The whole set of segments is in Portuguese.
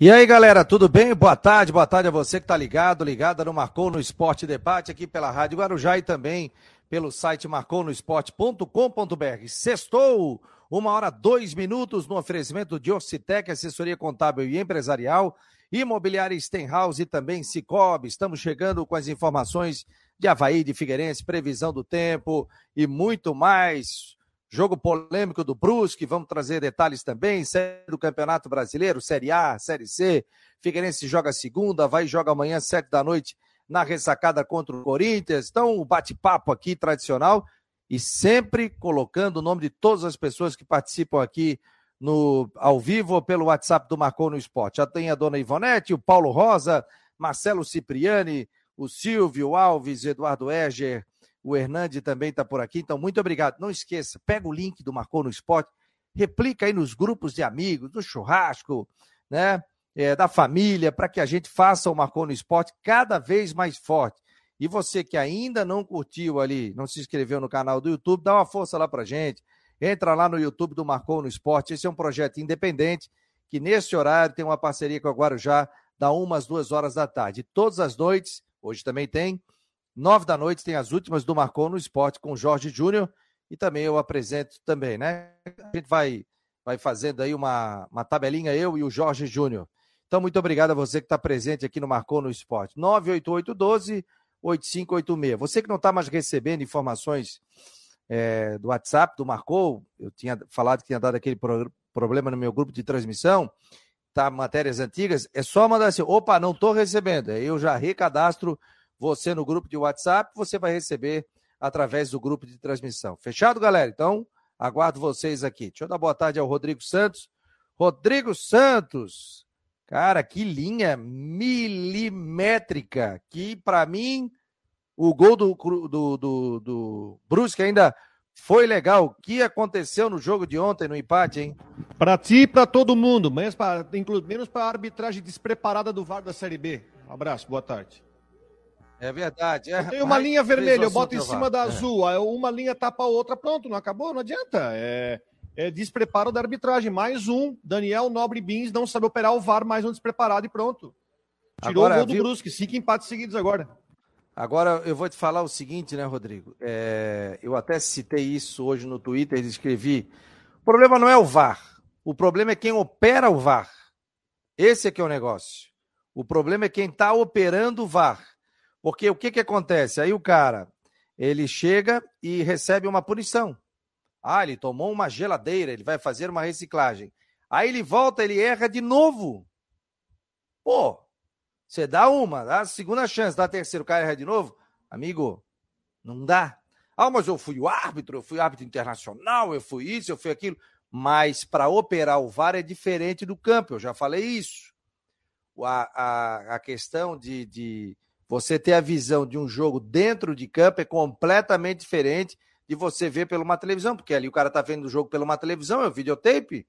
E aí, galera, tudo bem? Boa tarde, boa tarde a você que está ligado, ligada no Marcou no Esporte Debate aqui pela Rádio Guarujá e também pelo site marconosport.com.br. Sextou, uma hora, dois minutos no oferecimento de Orcitec, assessoria contábil e empresarial, imobiliária Stenhouse e também Cicobi. Estamos chegando com as informações de Havaí, de Figueirense, previsão do tempo e muito mais. Jogo polêmico do Brusque, vamos trazer detalhes também. Série do Campeonato Brasileiro, Série A, Série C. Figueirense joga segunda, vai joga amanhã, sete da noite, na ressacada contra o Corinthians. Então, o bate-papo aqui tradicional e sempre colocando o nome de todas as pessoas que participam aqui no ao vivo ou pelo WhatsApp do Marcou no Esporte. Já tem a dona Ivonete, o Paulo Rosa, Marcelo Cipriani, o Silvio Alves, Eduardo Eger, o Hernande também está por aqui, então muito obrigado. Não esqueça, pega o link do Marcou no Esporte, replica aí nos grupos de amigos, do churrasco, né? É, da família, para que a gente faça o Marcou no Esporte cada vez mais forte. E você que ainda não curtiu ali, não se inscreveu no canal do YouTube, dá uma força lá para gente. Entra lá no YouTube do Marcou no Esporte. Esse é um projeto independente que nesse horário tem uma parceria com a Guarujá, da umas duas horas da tarde. Todas as noites, hoje também tem, Nove da noite tem as últimas do Marcon no Esporte com Jorge Júnior e também eu apresento também, né? A gente vai, vai fazendo aí uma, uma tabelinha, eu e o Jorge Júnior. Então, muito obrigado a você que está presente aqui no Marcon no Esporte. 98812 8586. Você que não está mais recebendo informações é, do WhatsApp, do Marcou, eu tinha falado que tinha dado aquele pro, problema no meu grupo de transmissão, tá? Matérias antigas, é só mandar assim: opa, não estou recebendo. Aí eu já recadastro você no grupo de WhatsApp, você vai receber através do grupo de transmissão. Fechado, galera? Então, aguardo vocês aqui. Deixa eu dar boa tarde ao Rodrigo Santos. Rodrigo Santos, cara, que linha milimétrica. Que, para mim, o gol do, do, do, do Brusque ainda foi legal. O que aconteceu no jogo de ontem, no empate, hein? Para ti e para todo mundo, menos para a arbitragem despreparada do VAR da Série B. Um abraço, boa tarde. É verdade. É, tem uma linha vermelha, eu boto em cima da é. azul, aí uma linha tapa a outra, pronto, não acabou, não adianta. É, é despreparo da arbitragem. Mais um, Daniel Nobre Bins não sabe operar o VAR, mais um despreparado e pronto. Tirou agora, o gol do viu... Brusque, cinco empates seguidos agora. Agora eu vou te falar o seguinte, né, Rodrigo? É, eu até citei isso hoje no Twitter e escrevi. O problema não é o VAR. O problema é quem opera o VAR. Esse é que é o negócio. O problema é quem está operando o VAR. Porque o que, que acontece? Aí o cara, ele chega e recebe uma punição. Ah, ele tomou uma geladeira, ele vai fazer uma reciclagem. Aí ele volta, ele erra de novo. Pô, você dá uma, dá a segunda chance, dá a terceira, o cara erra de novo. Amigo, não dá. Ah, mas eu fui o árbitro, eu fui árbitro internacional, eu fui isso, eu fui aquilo. Mas para operar o VAR é diferente do campo, eu já falei isso. A, a, a questão de, de você ter a visão de um jogo dentro de campo é completamente diferente de você ver pela uma televisão, porque ali o cara tá vendo o jogo pela uma televisão, é o videotape.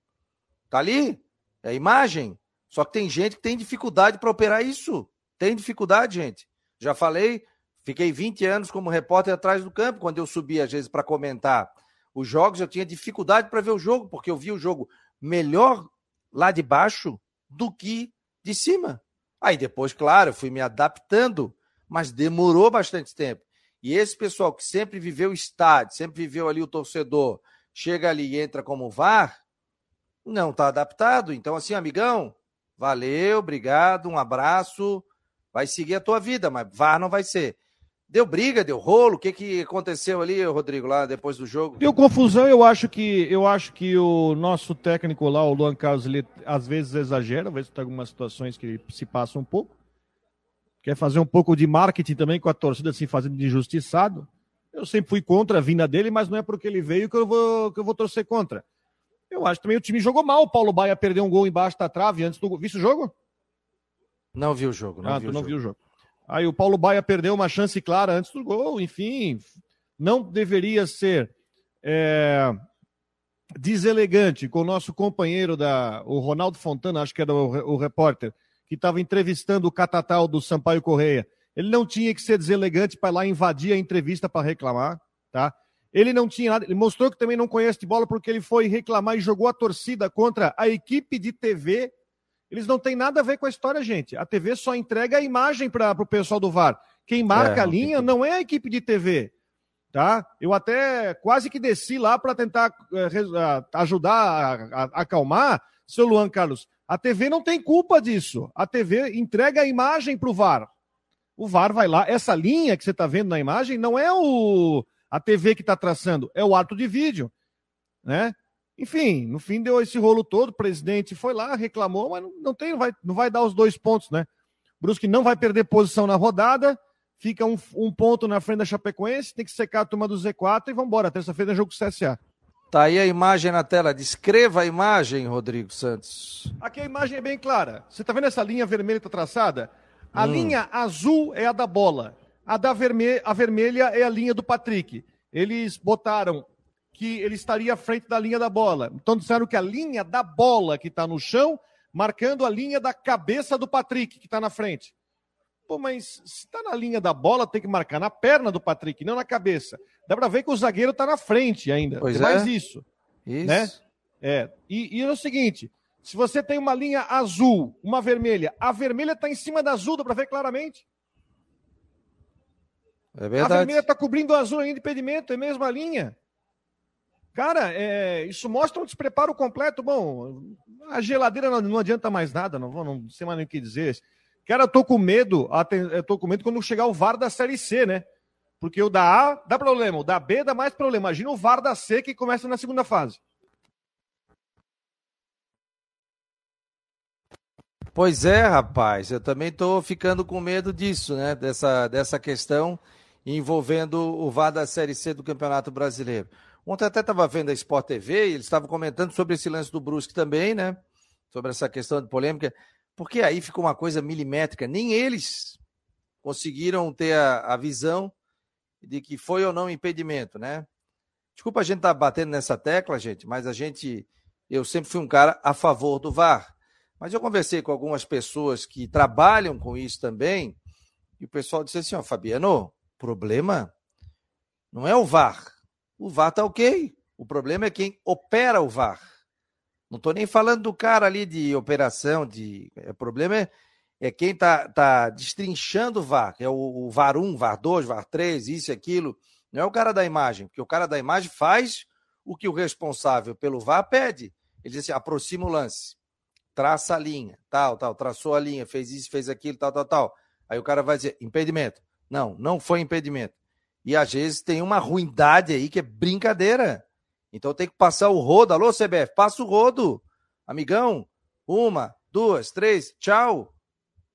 Tá ali, é a imagem. Só que tem gente que tem dificuldade para operar isso. Tem dificuldade, gente. Já falei, fiquei 20 anos como repórter atrás do campo, quando eu subia às vezes para comentar os jogos, eu tinha dificuldade para ver o jogo, porque eu via o jogo melhor lá de baixo do que de cima. Aí depois, claro, fui me adaptando, mas demorou bastante tempo. E esse pessoal que sempre viveu o estádio, sempre viveu ali o torcedor, chega ali e entra como VAR, não está adaptado. Então, assim, amigão, valeu, obrigado, um abraço, vai seguir a tua vida, mas VAR não vai ser. Deu briga, deu rolo? O que, que aconteceu ali, Rodrigo, lá depois do jogo? Deu confusão, eu acho que eu acho que o nosso técnico lá, o Luan Carlos, ele às vezes exagera, às vezes tem algumas situações que ele se passa um pouco. Quer fazer um pouco de marketing também com a torcida assim, fazendo de injustiçado. Eu sempre fui contra a vinda dele, mas não é porque ele veio que eu vou, que eu vou torcer contra. Eu acho que também o time jogou mal. O Paulo Baia perdeu um gol embaixo da trave antes do. Viste o jogo? Não vi o jogo. Não ah, vi o não jogo. viu o jogo. Aí o Paulo Baia perdeu uma chance clara antes do gol, enfim, não deveria ser é, deselegante com o nosso companheiro, da, o Ronaldo Fontana, acho que era o, o repórter, que estava entrevistando o catatal do Sampaio Correia. Ele não tinha que ser deselegante para lá invadir a entrevista para reclamar, tá? Ele não tinha nada, ele mostrou que também não conhece de bola porque ele foi reclamar e jogou a torcida contra a equipe de TV Eles não têm nada a ver com a história, gente. A TV só entrega a imagem para o pessoal do VAR. Quem marca é, a linha não é a equipe de TV. Tá? Eu até quase que desci lá para tentar uh, ajudar a, a, a acalmar, seu Luan Carlos. A TV não tem culpa disso. A TV entrega a imagem para o VAR. O VAR vai lá. Essa linha que você está vendo na imagem não é o a TV que está traçando, é o ato de vídeo. Né? Enfim, no fim deu esse rolo todo. O presidente foi lá, reclamou, mas não, tem, não vai, não vai dar os dois pontos, né? Brusque não vai perder posição na rodada, fica um, um ponto na frente da Chapecoense, tem que secar a turma do Z4 e vamos embora. Terça-feira é jogo com o CSA. Tá aí a imagem na tela. Descreva a imagem, Rodrigo Santos. Aqui a imagem é bem clara. Você tá vendo essa linha vermelha que tá traçada? A hum. linha azul é a da bola. A da vermelha, a vermelha é a linha do Patrick. Eles botaram que ele estaria à frente da linha da bola. Então disseram que a linha da bola que está no chão, marcando a linha da cabeça do Patrick, que está na frente. Pô, mas se está na linha da bola, tem que marcar na perna do Patrick, não na cabeça. Dá para ver que o zagueiro está na frente ainda. Pois é. Mais isso. Isso. Né? É. E, e é o seguinte: se você tem uma linha azul, uma vermelha, a vermelha está em cima da azul, dá para ver claramente. É verdade. A vermelha está cobrindo o azul ainda de impedimento, é a mesma linha. Cara, é, isso mostra um despreparo completo. Bom, a geladeira não, não adianta mais nada, não, não sei mais nem o que dizer. Cara, eu tô com medo, eu tô com medo quando chegar o VAR da Série C, né? Porque o da A dá problema, o da B dá mais problema. Imagina o VAR da C que começa na segunda fase. Pois é, rapaz, eu também tô ficando com medo disso, né? Dessa, dessa questão envolvendo o VAR da Série C do Campeonato Brasileiro. Ontem até estava vendo a Sport TV e eles estavam comentando sobre esse lance do Brusque também, né? Sobre essa questão de polêmica, porque aí ficou uma coisa milimétrica. Nem eles conseguiram ter a, a visão de que foi ou não impedimento, né? Desculpa a gente estar tá batendo nessa tecla, gente, mas a gente, eu sempre fui um cara a favor do VAR. Mas eu conversei com algumas pessoas que trabalham com isso também, e o pessoal disse assim: ó, Fabiano, problema não é o VAR, o VAR tá ok. O problema é quem opera o VAR. Não estou nem falando do cara ali de operação, de. O problema é, é quem está tá destrinchando o VAR, é o, o VAR 1, VAR 2, VAR 3, isso e aquilo. Não é o cara da imagem, porque o cara da imagem faz o que o responsável pelo VAR pede. Ele diz assim: aproxima o lance, traça a linha, tal, tal, traçou a linha, fez isso, fez aquilo, tal, tal, tal. Aí o cara vai dizer: impedimento. Não, não foi impedimento. E às vezes tem uma ruindade aí que é brincadeira. Então tem que passar o rodo. Alô, CBF, passa o rodo. Amigão, uma, duas, três, tchau.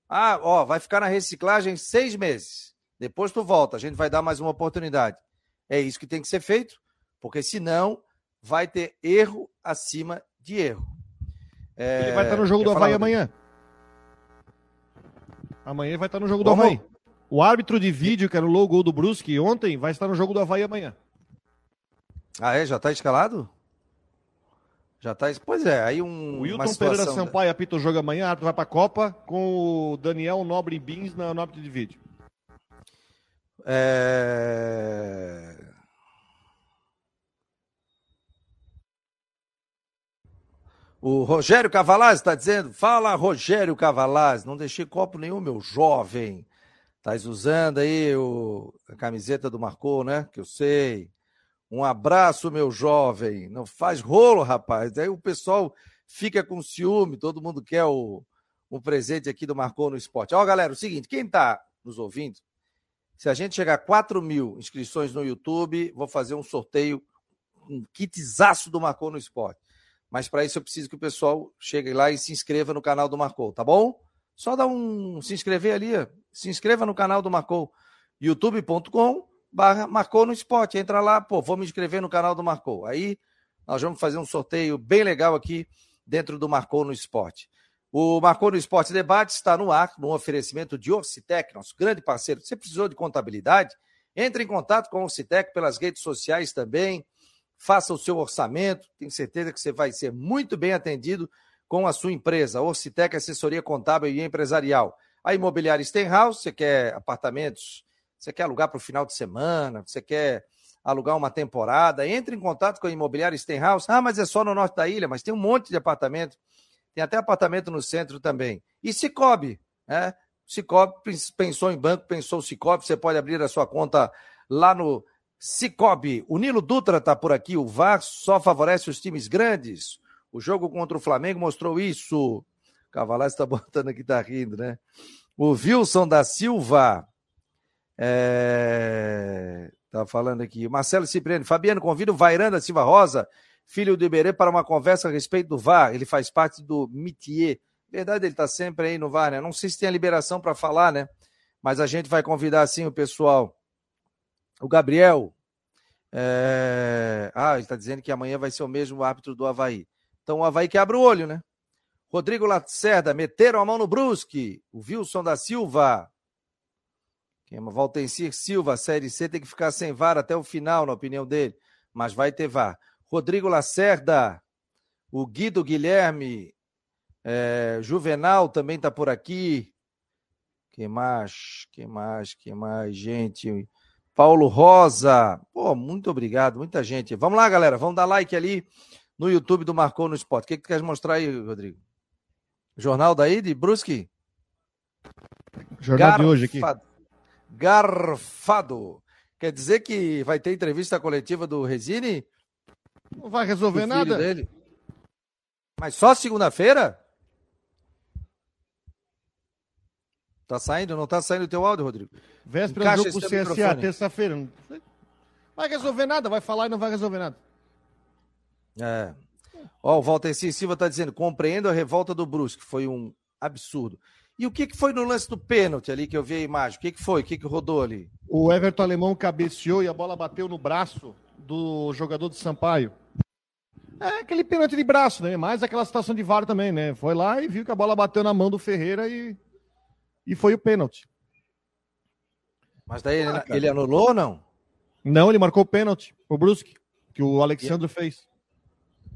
Ah, ó, vai ficar na reciclagem seis meses. Depois tu volta, a gente vai dar mais uma oportunidade. É isso que tem que ser feito, porque senão vai ter erro acima de erro. É... Ele vai estar no jogo do Havaí amanhã. Amanhã ele vai estar no jogo Como? do Havaí. O árbitro de vídeo, que era o logo do Brusque ontem, vai estar no jogo do Havaí amanhã. Ah, é? Já está escalado? Já está. Pois é, aí um. O Wilton Pereira Sampaio apita o jogo amanhã, árbitro vai para a Copa, com o Daniel Nobre Bins na, no árbitro de vídeo. É... O Rogério Cavalaz está dizendo: fala, Rogério Cavalaz, não deixei copo nenhum, meu jovem. Estás usando aí o, a camiseta do Marcou, né? Que eu sei. Um abraço, meu jovem. Não faz rolo, rapaz. Aí o pessoal fica com ciúme, todo mundo quer o, presente aqui do Marcou no Esporte. Ó, galera, o seguinte: quem está nos ouvindo, se a gente chegar a 4 mil inscrições no YouTube, vou fazer um sorteio, um kitzaço do Marcou no Esporte. Mas para isso eu preciso que o pessoal chegue lá e se inscreva no canal do Marcou, tá bom? Só dá um se inscrever ali, se inscreva no canal do Marcou, youtube.com barra Marcou no Esporte. Entra lá, pô, vou me inscrever no canal do Marcou. Aí nós vamos fazer um sorteio bem legal aqui dentro do Marcou no Esporte. O Marcou no Esporte Debate está no ar, no oferecimento de Orcitec, nosso grande parceiro. Você precisou de contabilidade? Entre em contato com o Orcitec pelas redes sociais também. Faça o seu orçamento. Tenho certeza que você vai ser muito bem atendido com a sua empresa. Orcitec Assessoria Contábil e Empresarial. A Imobiliária Stenhouse, você quer apartamentos, você quer alugar para o final de semana, você quer alugar uma temporada, entre em contato com a Imobiliária Stenhouse. Ah, mas é só no norte da ilha, mas tem um monte de apartamento Tem até apartamento no centro também. E Cicobi, né? Cicobi pensou em banco, pensou Cicobi, você pode abrir a sua conta lá no Cicobi. O Nilo Dutra está por aqui, o VAR só favorece os times grandes. O jogo contra o Flamengo mostrou isso. O Cavalar está botando aqui, está rindo, né? O Wilson da Silva. É... Tá falando aqui. Marcelo Cipriano. Fabiano, convida o Vairanda da Silva Rosa, filho do Iberê, para uma conversa a respeito do VAR. Ele faz parte do MITIE. Verdade, ele está sempre aí no VAR, né? Não sei se tem a liberação para falar, né? Mas a gente vai convidar sim o pessoal. O Gabriel. É... Ah, ele está dizendo que amanhã vai ser o mesmo árbitro do Havaí. Então o Havaí que abre o olho, né? Rodrigo Lacerda, meteram a mão no Brusque. O Wilson da Silva. Quem é Valtencir Silva, Série C tem que ficar sem VAR até o final, na opinião dele. Mas vai ter VAR. Rodrigo Lacerda. O Guido Guilherme. É, Juvenal também está por aqui. Quem mais? Quem mais? Quem mais? Gente. Paulo Rosa. Pô, muito obrigado, muita gente. Vamos lá, galera. Vamos dar like ali no YouTube do Marcou no Esporte. O que, que tu quer mostrar aí, Rodrigo? Jornal daí de Brusque? Jornal Garfado. de hoje aqui. Garfado. Quer dizer que vai ter entrevista coletiva do Resine? Não vai resolver nada. Dele. Mas só segunda-feira? Tá saindo? Não tá saindo o teu áudio, Rodrigo? Véspera do jogo com o CSA, terça-feira. Não vai resolver nada, vai falar e não vai resolver nada. É. Ó, o Walter. Silva tá dizendo, compreendo a revolta do Brusque, foi um absurdo. E o que, que foi no lance do pênalti ali que eu vi a imagem? O que, que foi? O que, que rodou ali? O Everton Alemão cabeceou e a bola bateu no braço do jogador do Sampaio. É aquele pênalti de braço, né? Mais aquela situação de VAR também, né? Foi lá e viu que a bola bateu na mão do Ferreira e e foi o pênalti. Mas daí ah, ele, ele, anulou ou não? Não, ele marcou o pênalti, o Brusque, que o Alexandre e... fez.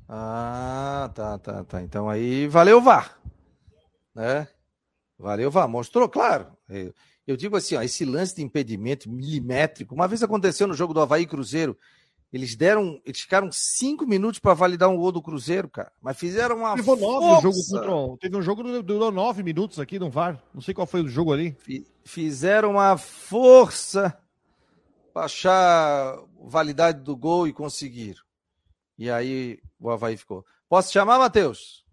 Ah, tá, tá, tá. Então aí valeu VAR. Né? Valeu VAR. Mostrou, claro. Eu digo assim, ó, esse lance de impedimento milimétrico, uma vez aconteceu no jogo do Havaí Cruzeiro, eles deram, eles ficaram cinco minutos para validar um gol do Cruzeiro, cara. Mas fizeram uma Teve nove jogo contra, Teve um jogo que durou nove minutos aqui no VAR. Não sei qual foi o jogo ali. Fizeram uma força para achar validade do gol e conseguir. E aí o Havaí ficou. Posso chamar, Matheus?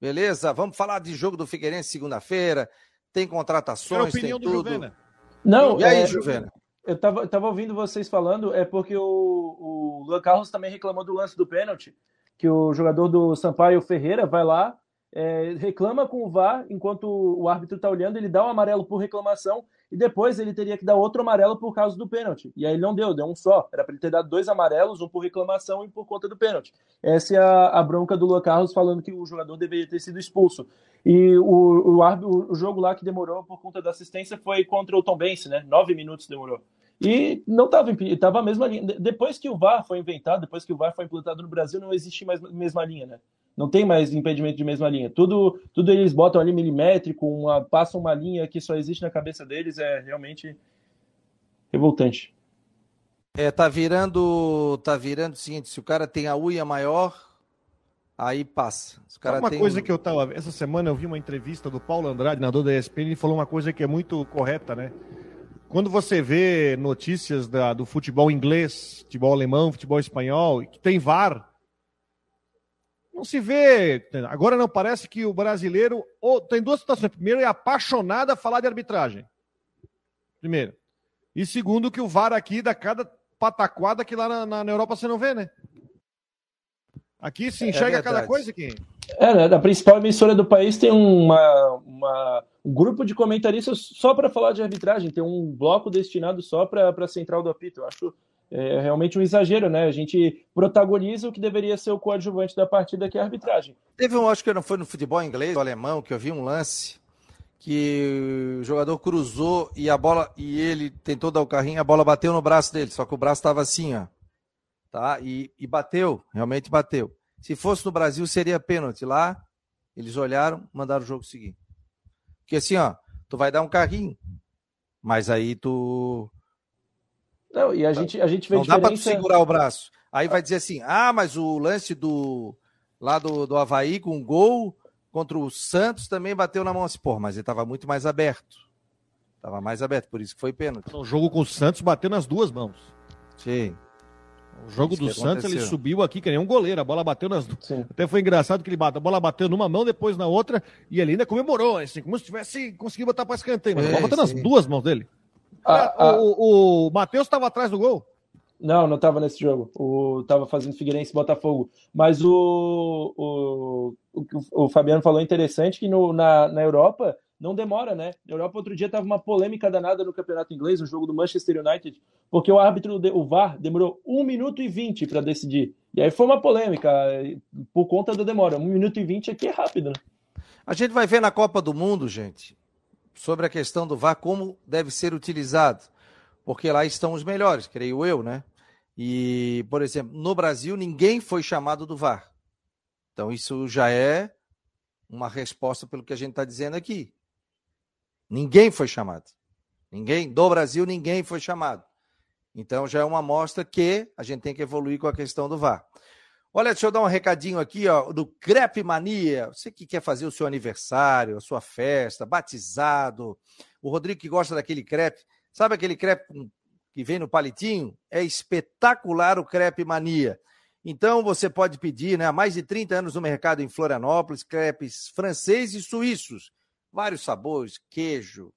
Beleza? Vamos falar de jogo do Figueirense segunda-feira. Tem contratações, tem tudo. Juvena. Não, e aí, é... Juvena? eu tava, eu tava ouvindo vocês falando, é porque o, o Luan Carlos também reclamou do lance do pênalti, que o jogador do Sampaio Ferreira vai lá, é, reclama com o VAR, enquanto o árbitro está olhando, ele dá um amarelo por reclamação e depois ele teria que dar outro amarelo por causa do pênalti. E aí ele não deu, deu um só. Era para ele ter dado dois amarelos, um por reclamação e um por conta do pênalti. Essa é a, a bronca do Luan Carlos falando que o jogador deveria ter sido expulso. E o, o, árbitro, o jogo lá que demorou por conta da assistência foi contra o Tom Bense, né? Nove minutos demorou. E não estava estava a mesma linha. Depois que o VAR foi inventado, depois que o VAR foi implantado no Brasil, não existe mais mesma linha, né? Não tem mais impedimento de mesma linha. Tudo, tudo eles botam ali milimétrico, uma, passam uma linha que só existe na cabeça deles, é realmente revoltante. É, tá virando, tá virando o seguinte, se o cara tem a unha maior, aí passa. O cara uma tem... coisa que eu tava, essa semana eu vi uma entrevista do Paulo Andrade, nadador da ESPN, ele falou uma coisa que é muito correta, né? Quando você vê notícias da, do futebol inglês, futebol alemão, futebol espanhol, que tem VAR, não se vê. Agora não parece que o brasileiro. Ou, tem duas situações. Primeiro, é apaixonado a falar de arbitragem. Primeiro. E segundo, que o VAR aqui dá cada pataquada que lá na, na Europa você não vê, né? Aqui se é enxerga é cada coisa aqui. É, né? A principal emissora do país tem uma, uma um grupo de comentaristas só para falar de arbitragem, tem um bloco destinado só para a central do apito. Eu acho é realmente um exagero, né? A gente protagoniza o que deveria ser o coadjuvante da partida, que é a arbitragem. Teve um, acho que não foi no futebol inglês, ou alemão, que eu vi um lance que o jogador cruzou e a bola e ele tentou dar o carrinho, a bola bateu no braço dele, só que o braço estava assim, ó. Tá? E, e bateu, realmente bateu. Se fosse no Brasil, seria pênalti. Lá, eles olharam, mandaram o jogo seguir. Porque assim, ó, tu vai dar um carrinho, mas aí tu não, e a gente, a gente vê Não diferença... dá para segurar o braço. Aí vai dizer assim: ah, mas o lance do, lá do, do Havaí com um gol. Contra o Santos também bateu na mão assim, pô, mas ele estava muito mais aberto. Estava mais aberto, por isso que foi pênalti. O jogo com o Santos bateu nas duas mãos. Sim. O jogo isso do Santos, ele subiu aqui, que nem um goleiro, a bola bateu nas duas. Sim. Até foi engraçado que ele bateu, a bola bateu numa mão, depois na outra, e ele ainda comemorou, assim, como se tivesse conseguido botar para escanteio. Mas a bola bateu nas duas mãos dele. Ah, ah, o, o Matheus estava atrás do gol? Não, não estava nesse jogo. O tava fazendo Figueirense e Botafogo. Mas o, o, o, o Fabiano falou interessante que no, na, na Europa não demora, né? Na Europa outro dia tava uma polêmica danada no campeonato inglês, no jogo do Manchester United, porque o árbitro, o VAR, demorou 1 minuto e 20 para decidir. E aí foi uma polêmica por conta da demora. 1 minuto e 20 aqui é rápido, né? A gente vai ver na Copa do Mundo, gente, sobre a questão do VAR, como deve ser utilizado. Porque lá estão os melhores, creio eu, né? E, por exemplo, no Brasil ninguém foi chamado do VAR. Então isso já é uma resposta pelo que a gente está dizendo aqui. Ninguém foi chamado. Ninguém do Brasil, ninguém foi chamado. Então já é uma amostra que a gente tem que evoluir com a questão do VAR. Olha, deixa eu dar um recadinho aqui, ó, do Crepe Mania. Você que quer fazer o seu aniversário, a sua festa, batizado. O Rodrigo que gosta daquele crepe, sabe aquele crepe que vem no palitinho, é espetacular o Crepe Mania. Então você pode pedir, né? Há mais de 30 anos no mercado em Florianópolis, crepes franceses e suíços. Vários sabores, queijo,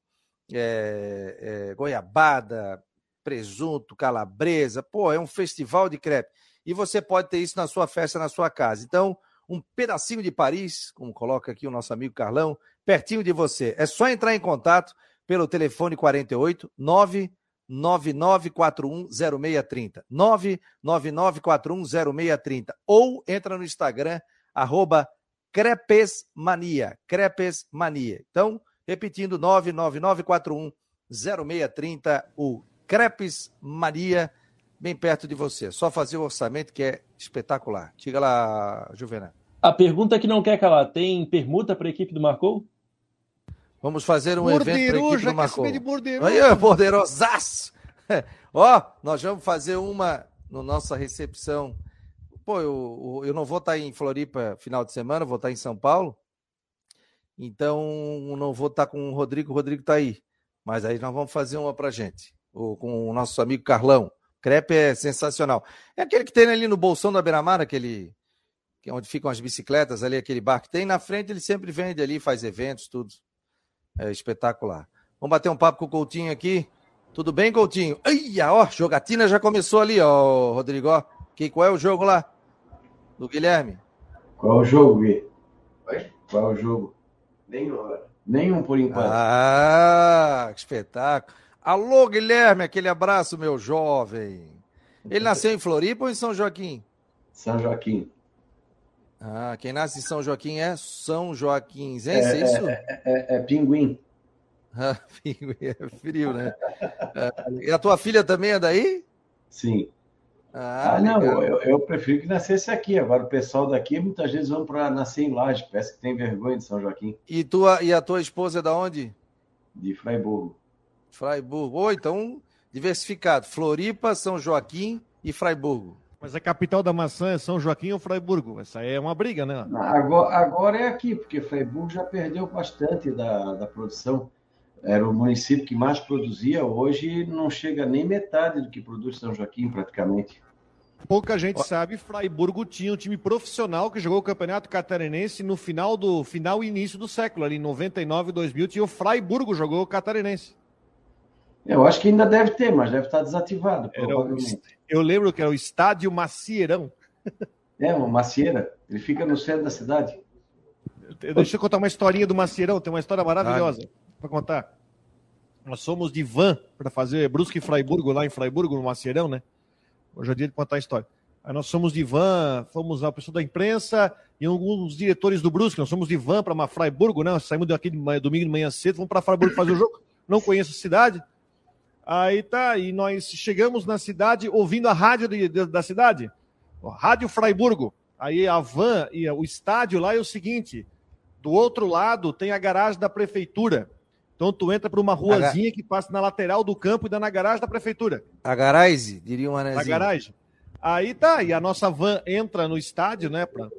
é, é, goiabada, presunto, calabresa. Pô, é um festival de crepe. E você pode ter isso na sua festa, na sua casa. Então, um pedacinho de Paris, como coloca aqui o nosso amigo Carlão, pertinho de você. É só entrar em contato pelo telefone 48 9 99410630. 999410630. Ou entra no Instagram, arroba Crepesmania. Crepesmania. Então, repetindo, 999410630, o Crepes Mania, bem perto de você. Só fazer o orçamento que é espetacular. Diga lá, Juvenal. A pergunta que não quer calar, tem permuta para a equipe do Marcou? Vamos fazer um evento para a equipe do Marcou. Aí, borderosaço! Ó, nós vamos fazer uma na nossa recepção. Pô, eu, eu não vou estar em Floripa final de semana, vou estar em São Paulo. Então, não vou estar com o Rodrigo, o Rodrigo está aí. Mas aí nós vamos fazer uma para gente, com o nosso amigo Carlão. Crepe é sensacional. É aquele que tem ali no bolsão da Beira-Mar, aquele é onde ficam as bicicletas ali, aquele bar que tem na frente, ele sempre vende ali, faz eventos, tudo. É espetacular. Vamos bater um papo com o Coutinho aqui. Tudo bem, Coutinho? Ai, ó, jogatina já começou ali, ó, Rodrigo. Que, qual é o jogo lá? Do Guilherme? Qual é o jogo, Gui? Oi? Qual é o jogo? Nenhum. Nenhum por enquanto. Ah, que espetáculo. Alô, Guilherme, aquele abraço, meu jovem. Ele nasceu em Floripa ou em São Joaquim? São Joaquim. Ah, quem nasce em São Joaquim é São Joaquim. É, é isso? É, é, é, é pinguim. Ah, pinguim é frio, né? Ah, e a tua filha também é daí? Sim. Ah, ah não, eu, eu, prefiro que nascesse aqui. Agora, o pessoal daqui muitas vezes vão para nascer em Laje, parece que tem vergonha de São Joaquim. E, tua, e a tua esposa é da onde? De Fraiburgo. Fraiburgo. Oh, então, diversificado. Floripa, São Joaquim e Fraiburgo. Mas a capital da maçã é São Joaquim ou Fraiburgo? Essa aí é uma briga, né? Agora, agora é aqui, porque Fraiburgo já perdeu bastante da, da produção. Era o município que mais produzia, hoje não chega nem metade do que produz São Joaquim, praticamente. Pouca gente Ó. sabe, Fraiburgo tinha um time profissional que jogou o Campeonato Catarinense no final do final e início do século, ali em 99 2000, tinha o Fraiburgo jogou o Catarinense. Eu acho que ainda deve ter, mas deve estar desativado, provavelmente. eu lembro que era o Estádio Macieirão. É, uma macieira. Ele fica no centro da cidade. Deixa eu contar uma historinha do Macieirão, tem uma história maravilhosa para contar. Nós somos de van para fazer Brusque e Fraiburgo, lá em Fraiburgo, no Macieirão, né? Hoje é dia de contar a história. Aí nós somos de van, fomos a pessoa da imprensa e alguns diretores do Brusque. Nós somos de van para Fraiburgo, né? Saímos daqui de domingo de manhã cedo, vamos para Fraiburgo fazer o jogo. Não conheço a cidade. Aí tá, e nós chegamos na cidade ouvindo a rádio de, de, da cidade, Rádio Fraiburgo. Aí a van e o estádio lá é o seguinte: do outro lado tem a garagem da prefeitura. Então tu entra por uma ruazinha que passa na lateral do campo e dá na garagem da prefeitura. A garagem, diria uma A garagem. Aí tá, e a nossa van entra no estádio, né? Pra,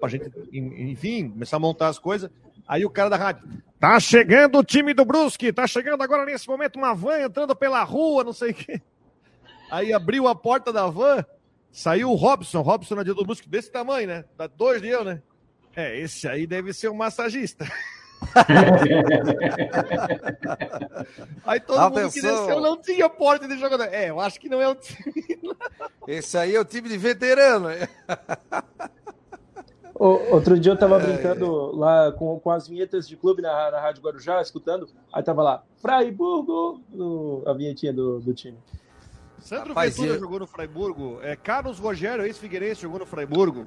pra gente, enfim, começar a montar as coisas. Aí o cara da rádio, tá chegando o time do Brusque, tá chegando agora nesse momento uma van entrando pela rua, não sei o quê. Aí abriu a porta da van, saiu o Robson, Robson na dia do Brusque, desse tamanho, né? Dá dois de eu, né? É, esse aí deve ser um massagista. Aí todo Atenção. mundo que desceu não tinha porta de jogador. É, eu acho que não é o time. Esse aí é o time de veterano. Outro dia eu tava brincando é. lá com, com as vinhetas de clube na, na Rádio Guarujá, escutando. Aí tava lá, Fraiburgo, no, a vinhetinha do, do time. Sandro Rapaz, Ventura eu... jogou no Fraiburgo. É, Carlos Rogério, ex-Figueirense, jogou no Fraiburgo.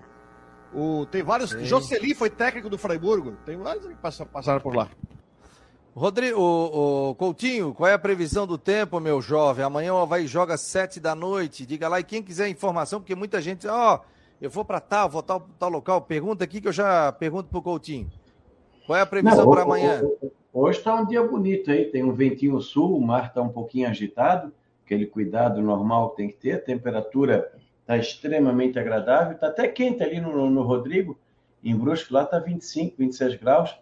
O, tem vários. Sim. Jocely foi técnico do Freiburgo. Tem vários que passaram por lá. Rodrigo, o, o, Coutinho, qual é a previsão do tempo, meu jovem? Amanhã o Havaí joga às sete da noite. Diga lá, e quem quiser informação, porque muita gente, ó, oh, eu vou para tal, vou tal, tal local. Pergunta aqui que eu já pergunto pro Coutinho. Qual é a previsão para amanhã? Hoje está um dia bonito aí, tem um ventinho sul, o mar está um pouquinho agitado, aquele cuidado normal que tem que ter, a temperatura Está extremamente agradável. Está até quente ali no, no Rodrigo. Em Brusque lá está 25, 26 graus.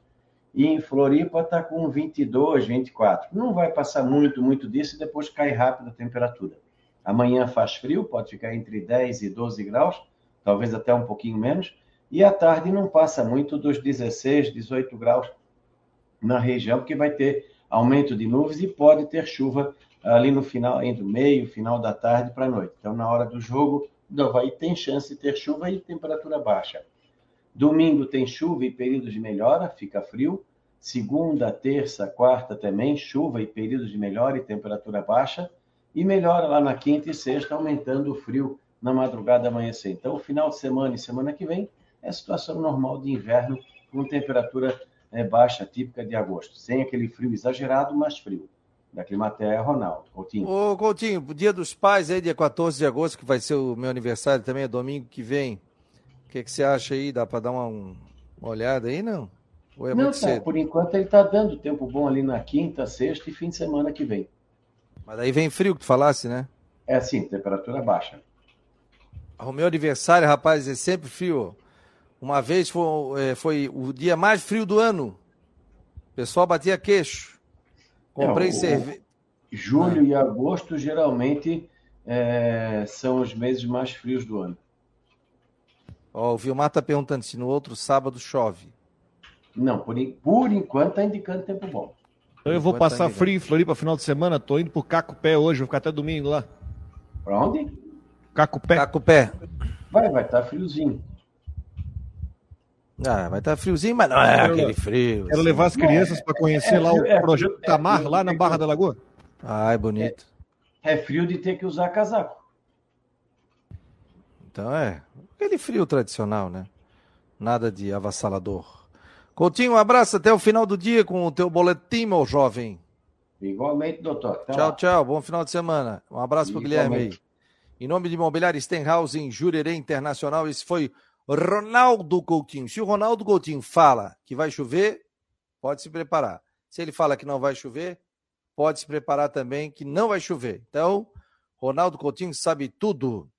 E em Floripa está com 22, 24. Não vai passar muito, muito disso e depois cai rápido a temperatura. Amanhã faz frio, pode ficar entre 10 e 12 graus, talvez até um pouquinho menos. E à tarde não passa muito dos 16, 18 graus na região, porque vai ter aumento de nuvens e pode ter chuva ali no final, entre o meio, final da tarde para a noite. Então, na hora do jogo, do Havaí tem chance de ter chuva e temperatura baixa. Domingo tem chuva e períodos de melhora, fica frio. Segunda, terça, quarta também, chuva e períodos de melhora e temperatura baixa. E melhora lá na quinta e sexta, aumentando o frio na madrugada amanhecer. Então, final de semana e semana que vem é situação normal de inverno, com temperatura é, baixa, típica de agosto. Sem aquele frio exagerado, mas frio da Climatea, Ronaldo. Coutinho. Ô, Coutinho, dia dos pais aí, dia 14 de agosto, que vai ser o meu aniversário também, é domingo que vem. O que, que você acha aí? Dá para dar uma, uma, olhada aí, não? Ou é não, muito tá, cedo? por enquanto ele tá dando tempo bom ali na quinta, sexta e fim de semana que vem. Mas aí vem frio que tu falasse, né? É assim, temperatura baixa. O meu aniversário, rapaz, é sempre frio. Uma vez foi, é, foi o dia mais frio do ano. O pessoal batia queixo. Comprei é, cerveja. Julho ah. e agosto geralmente é, são os meses mais frios do ano. Ó, o Vilmar está perguntando se no outro sábado chove. Não, por, por enquanto está indicando tempo bom. Então eu vou tá passar tá frio em Floripa final de semana. Tô indo pro Caco Pé hoje, vou ficar até domingo lá. Pra onde? Caco Pé. Caco Pé. Vai, vai estar tá friozinho. Ah, vai estar tá friozinho, mas não é quero, aquele frio. Quero assim. levar as crianças para conhecer é, lá o é, projeto é, Tamar, lá na Barra da Lagoa. Ai, bonito. É, é, frio de ter que usar casaco. Então é, aquele frio tradicional, né? Nada de avassalador. Coutinho, um abraço até o final do dia com o teu boletim, meu jovem. Igualmente, doutor. Até tchau, lá. tchau. Bom final de semana. Um abraço para o Guilherme aí. Em nome de Imobiliário Stenhouse em Jurerê Internacional, esse foi Ronaldo Coutinho. Se o Ronaldo Coutinho fala que vai chover, pode se preparar. Se ele fala que não vai chover, pode se preparar também que não vai chover. Então, Ronaldo Coutinho sabe tudo.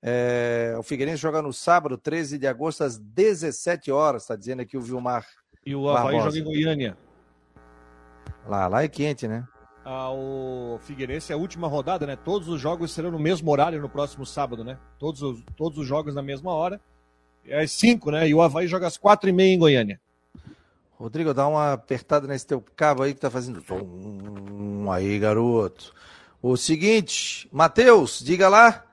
É, o Figueirense joga no sábado, 13 de agosto, às 17 horas, está dizendo aqui o Vilmar. E o Havaí joga em Goiânia. Lá, lá é quente, né? Ah, o Figueirense é a última rodada, né? Todos os jogos serão no mesmo horário no próximo sábado, né? Todos os, todos os jogos na mesma hora é às 5, né? E o Havaí joga às 4 e meia em Goiânia. Rodrigo, dá uma apertada nesse teu cabo aí que tá fazendo. Aí, garoto. O seguinte, Matheus, diga lá.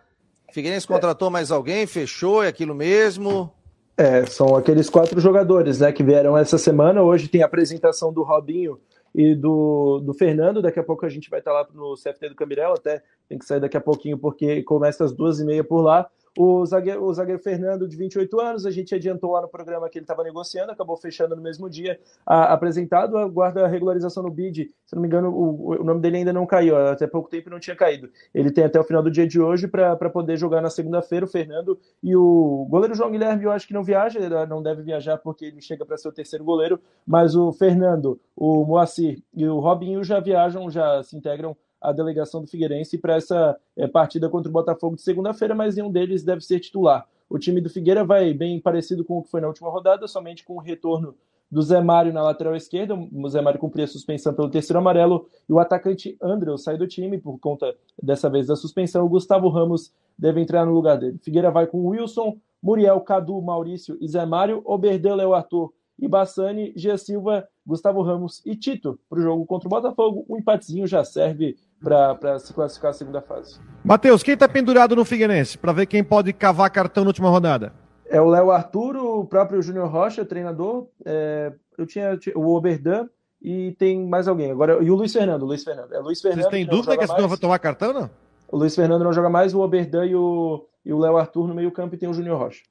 Figueirense contratou mais alguém, fechou, é aquilo mesmo. É, são aqueles quatro jogadores, né, que vieram essa semana. Hoje tem a apresentação do Robinho e do, do Fernando. Daqui a pouco a gente vai estar lá no CFT do Camirel, até tem que sair daqui a pouquinho porque começa às duas e meia por lá. O zagueiro, o zagueiro Fernando, de 28 anos, a gente adiantou lá no programa que ele estava negociando, acabou fechando no mesmo dia, a, apresentado, aguarda a regularização no BID. Se não me engano, o, o nome dele ainda não caiu, até pouco tempo não tinha caído. Ele tem até o final do dia de hoje para poder jogar na segunda-feira, o Fernando e o goleiro João Guilherme, eu acho que não viaja, não deve viajar porque ele chega para ser o terceiro goleiro, mas o Fernando, o Moacir e o Robinho já viajam, já se integram a delegação do Figueirense para essa é, partida contra o Botafogo de segunda-feira, mas nenhum deles deve ser titular. O time do Figueira vai bem parecido com o que foi na última rodada, somente com o retorno do Zé Mário na lateral esquerda. O Zé Mário cumpria a suspensão pelo terceiro amarelo e o atacante André sai do time por conta dessa vez da suspensão. O Gustavo Ramos deve entrar no lugar dele. Figueira vai com Wilson, Muriel, Cadu, Maurício e Zé Mário, Oberdan, Léo Arthur e Bassani, Gia Silva, Gustavo Ramos e Tito para o jogo contra o Botafogo. Um empatezinho já serve para se classificar a segunda fase. Matheus, quem está pendurado no Figueirense para ver quem pode cavar cartão na última rodada? É o Léo Arthur, o próprio Júnior Rocha, treinador. É, eu tinha o Oberdan e tem mais alguém. Agora, e o Luiz Fernando. Luiz Fernando. É Luiz Fernando. Vocês têm dúvida que esse não vai tomar cartão, não? O Luiz Fernando não joga mais, o Oberdan e o e o Léo Arthur no meio-campo e tem o Júnior Rocha.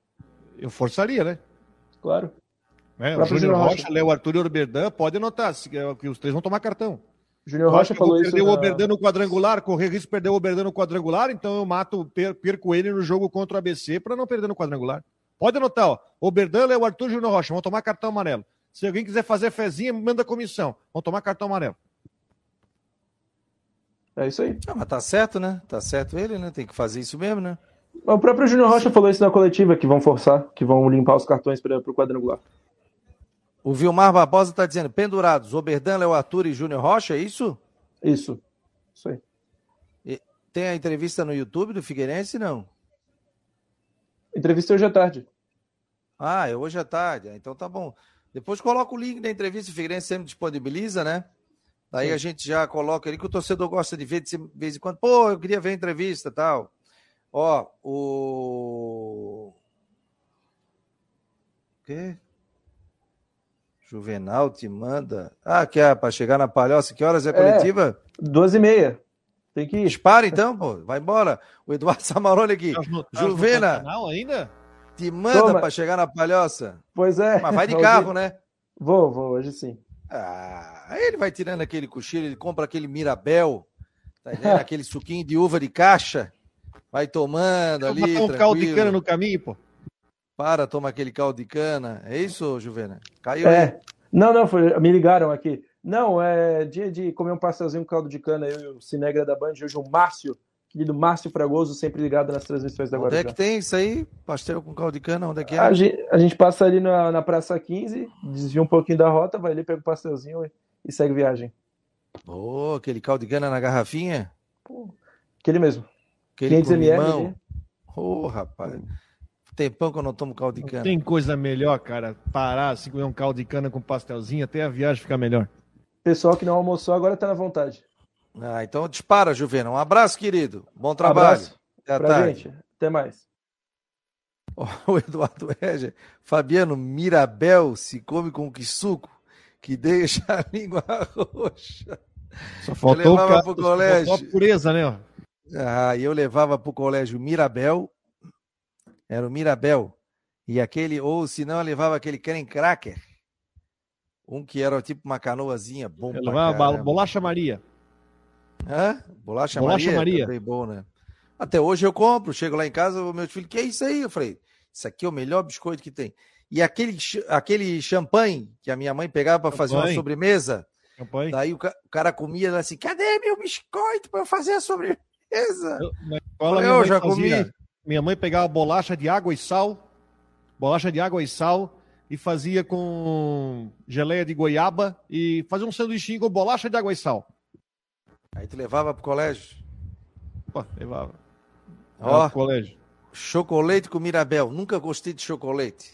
Eu forçaria, né? Claro. É, o Júnior Rocha, Léo Arthur e o Oberdan, pode anotar, que os três vão tomar cartão. Júnior Rocha falou isso. Perder na... o Oberdan no quadrangular, correr risco de perder o Oberdan no quadrangular, então eu mato, perco ele no jogo contra o ABC para não perder no quadrangular. Pode anotar, ó. Oberdan, Léo Arthur e Júnior Rocha vão tomar cartão amarelo. Se alguém quiser fazer fezinha, manda comissão. Vão tomar cartão amarelo. É isso aí. Ah, mas tá certo, né? Tá certo ele, né? Tem que fazer isso mesmo, né? O próprio Júnior Rocha falou isso na coletiva, que vão forçar, que vão limpar os cartões para o quadrangular. O Vilmar Barbosa está dizendo, pendurados, Oberdan, Léo Arthur e Júnior Rocha, é isso? Isso. Isso aí. E tem a entrevista no YouTube do Figueirense, não? Entrevista hoje à tarde. Ah, é hoje à tarde. Ah, então tá bom. Depois coloca o link da entrevista, o Figueirense sempre disponibiliza, né? Daí Sim. a gente já coloca ali que o torcedor gosta de ver de vez em quando. Pô, eu queria ver a entrevista tal. Ó, o. O quê? Juvenal te manda. Ah, que é para chegar na palhoça. Que horas é a coletiva? É, duas e meia. Tem que ir. Dispara então, pô. Vai embora. O Eduardo Samarone aqui. Tá no, tá Juvena. ainda? Te manda para chegar na palhoça. Pois é. Mas vai de carro, né? Vou, vou, hoje sim. Ah, aí ele vai tirando aquele cochilo, ele compra aquele Mirabel, tá aquele suquinho de uva de caixa. Vai tomando ali. Vai um caldo de cana no caminho, pô. Para, toma aquele caldo de cana. É isso, Juvena? Caiu é. Aí. Não, não, foi, me ligaram aqui. Não, é dia de comer um pastelzinho com caldo de cana. Eu e o Cinegra da Band, hoje o Márcio, querido Márcio Fragoso, sempre ligado nas transmissões da Guarujá. Onde é que tem isso aí? Pastel com caldo de cana? Onde é que é? A gente, a gente passa ali na, na Praça 15, desvia um pouquinho da rota, vai ali, pega o pastelzinho e, e segue viagem. Oh, aquele caldo de cana na garrafinha? Pô, aquele mesmo. Aquele 500 ml. Né? Ô, oh, rapaz. Tempão que eu não tomo caldo de cana. Não tem coisa melhor, cara. Parar, assim, comer um caldo de cana com pastelzinho, até a viagem ficar melhor. Pessoal que não almoçou agora tá na vontade. Ah, então dispara, Juvena. Um abraço, querido. Bom trabalho. Abraço Até pra tarde. gente. Até mais. O Eduardo Reger. Fabiano, Mirabel se come com que suco que deixa a língua roxa. Só faltou, o cara, pro colégio. Só faltou a pureza, né? Ah, eu levava para o colégio Mirabel, era o Mirabel, e aquele, ou se não, levava aquele creme cracker, um que era tipo uma canoazinha, bom eu levava bolacha Maria. Hã? Bolacha, bolacha Maria? Maria. Bom, né? Até hoje eu compro, chego lá em casa, o meu filho, que é isso aí? Eu falei, isso aqui é o melhor biscoito que tem. E aquele, aquele champanhe que a minha mãe pegava para fazer uma sobremesa, champanhe. daí o, cara comia assim, cadê meu biscoito para eu fazer a sobremesa? Eu, eu já fazia, comi. Minha mãe pegava bolacha de água e sal, bolacha de água e sal, e fazia com geleia de goiaba e fazia um sanduichinho com bolacha de água e sal. Aí tu levava pro colégio? Pô, levava. Ó, pro colégio. Chocolate com Mirabel. Nunca gostei de chocolate.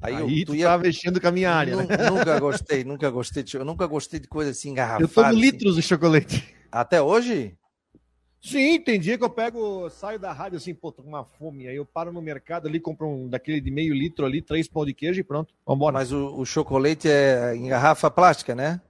Aí, Aí eu, tu, tu ia... mexendo com a minha área, nunca, né? Nunca gostei, nunca gostei de, eu nunca gostei de coisa assim engarrafada. Eu tomo assim. litros de chocolate. Até hoje? Sim, tem dia que eu pego, saio da rádio assim, pô, tô com uma fome. Aí eu paro no mercado ali, compro um daquele de meio litro ali, três pão de queijo e pronto. Vambora. Mas o, o chocolate é em garrafa plástica, né?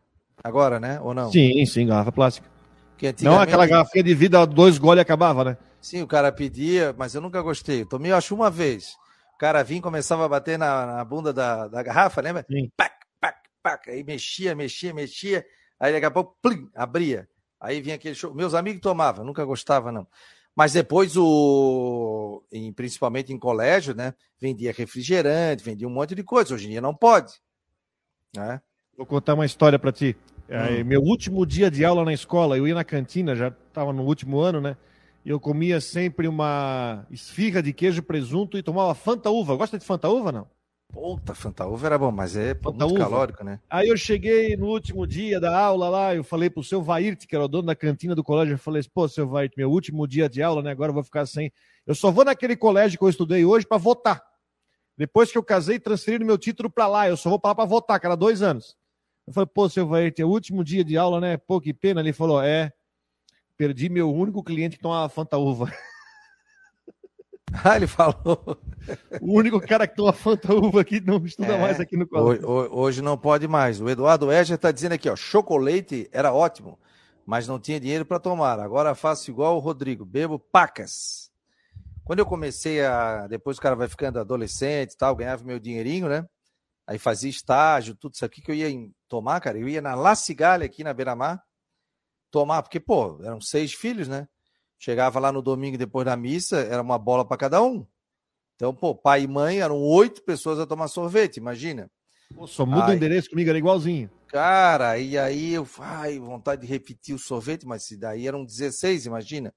Agora, né? Ou não? Sim, sim, garrafa plástica. Antigamente... Não aquela garrafinha de vida, dois goles e acabava, né? Sim, o cara pedia, mas eu nunca gostei. Eu tomei, acho, uma vez. O cara vinha e começava a bater na, na bunda da, da garrafa, lembra? Sim. Pac, pac, pac. Aí mexia, mexia, mexia. Aí daqui a pouco, plim, abria. Aí vinha aquele show. Meus amigos tomavam, nunca gostava, não. Mas depois, o, em, principalmente em colégio, né? Vendia refrigerante, vendia um monte de coisa. Hoje em dia não pode. Né? Vou contar uma história para ti. Hum. Meu último dia de aula na escola, eu ia na cantina, já estava no último ano, né? E eu comia sempre uma esfirra de queijo, presunto e tomava Fanta Uva. Gosta de Fanta Uva, não? Puta, Fanta Uva era bom, mas é Fanta muito uva. calórico, né? Aí eu cheguei no último dia da aula lá, eu falei pro seu Vairt, que era o dono da cantina do colégio, eu falei assim, pô, seu Vairt, meu último dia de aula, né? Agora eu vou ficar sem. Eu só vou naquele colégio que eu estudei hoje para votar. Depois que eu casei, transferi meu título para lá. Eu só vou para lá para votar, que era dois anos. Eu falei, pô, seu Vairt, é o último dia de aula, né? Pô, que pena. Ele falou, é, perdi meu único cliente que toma Fanta Uva. Ah, ele falou. O único cara que toma Fanta Uva aqui não estuda é, mais aqui no colégio. Hoje, hoje, não pode mais. O Eduardo Edger está dizendo aqui, ó, chocolate era ótimo, mas não tinha dinheiro para tomar. Agora faço igual o Rodrigo, bebo pacas. Quando eu comecei a. Depois o cara vai ficando adolescente e tal, ganhava meu dinheirinho, né? Aí fazia estágio, tudo isso aqui que eu ia tomar, cara. Eu ia na La Cigalha aqui na Beira-Mar tomar, porque, pô, eram seis filhos, né? Chegava lá no domingo depois da missa, era uma bola para cada um. Então, pô, pai e mãe eram oito pessoas a tomar sorvete, imagina. Pô, só muda o endereço comigo, era igualzinho. Cara, e aí eu, ai, vontade de repetir o sorvete, mas daí eram 16, imagina.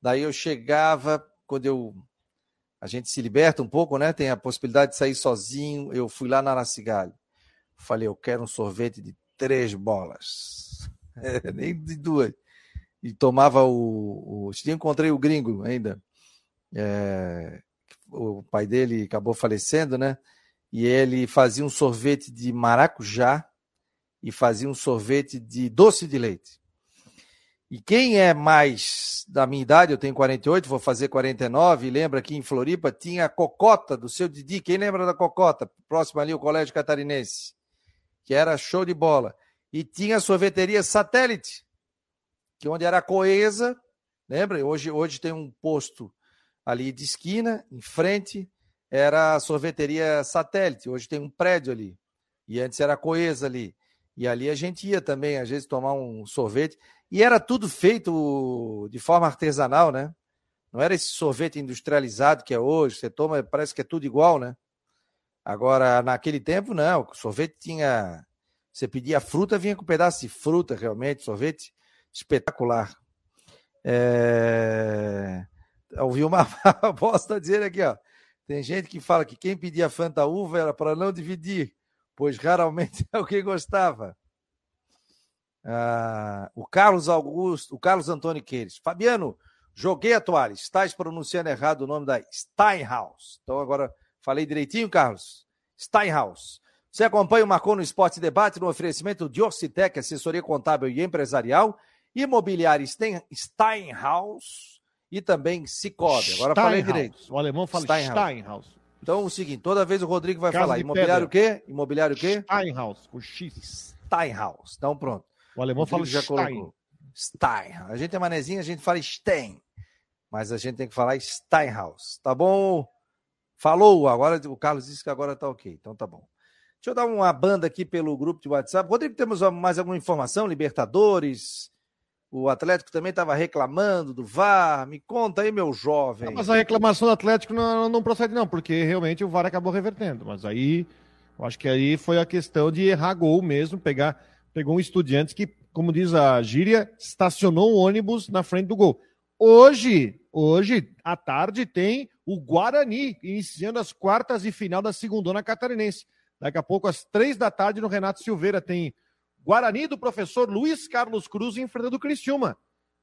Daí eu chegava, quando eu. A gente se liberta um pouco, né? Tem a possibilidade de sair sozinho. Eu fui lá na Aracigalho. Falei, eu quero um sorvete de três bolas. É, nem de duas. E tomava o. o encontrei o gringo ainda. É, o pai dele acabou falecendo, né? E ele fazia um sorvete de maracujá e fazia um sorvete de doce de leite. E quem é mais da minha idade, eu tenho 48, vou fazer 49, e lembra que em Floripa tinha a Cocota do seu Didi. Quem lembra da Cocota? Próximo ali, o Colégio Catarinense, que era show de bola e tinha a sorveteria satélite, que onde era a Coesa, lembra? Hoje, hoje tem um posto ali de esquina, em frente, era a sorveteria satélite. Hoje tem um prédio ali. E antes era a Coesa ali. E ali a gente ia também, às vezes, tomar um sorvete. E era tudo feito de forma artesanal, né? Não era esse sorvete industrializado que é hoje. Você toma, parece que é tudo igual, né? Agora, naquele tempo, não. O sorvete tinha você pedia fruta, vinha com um pedaço de fruta, realmente, sorvete espetacular. É... Ouvi uma bosta dizer aqui, ó. Tem gente que fala que quem pedia Fanta Uva era para não dividir, pois raramente é o que gostava. Ah, o Carlos Augusto, o Carlos Antônio Queires. Fabiano, joguei a toalha. Estás pronunciando errado o nome da Steinhaus. Então agora falei direitinho, Carlos. Steinhaus. Você acompanha o Marcou no Esporte Debate no oferecimento de Orcitec, assessoria contábil e empresarial, imobiliária Steinhaus e também Cicobi. Agora falei direito. O alemão fala Steinhaus. Steinhaus. Então, o seguinte, toda vez o Rodrigo vai Casa falar imobiliário pedra. o quê? Imobiliário o quê? Steinhaus, com X. Steinhaus. Então, pronto. O alemão o fala já Stein. colocou. Stein. A gente é manezinho, a gente fala Stein. Mas a gente tem que falar Steinhaus. Tá bom? Falou. Agora o Carlos disse que agora tá ok. Então tá bom. Deixa eu dar uma banda aqui pelo grupo de WhatsApp. Rodrigo, temos mais alguma informação? Libertadores? O Atlético também estava reclamando do VAR. Me conta aí, meu jovem. Mas a reclamação do Atlético não, não procede, não, porque realmente o VAR acabou revertendo. Mas aí, eu acho que aí foi a questão de errar gol mesmo, pegar, pegou um estudiante que, como diz a gíria, estacionou um ônibus na frente do gol. Hoje, hoje, à tarde, tem o Guarani iniciando as quartas e final da segundona catarinense. Daqui a pouco, às três da tarde, no Renato Silveira, tem Guarani do professor Luiz Carlos Cruz enfrentando o Criciúma.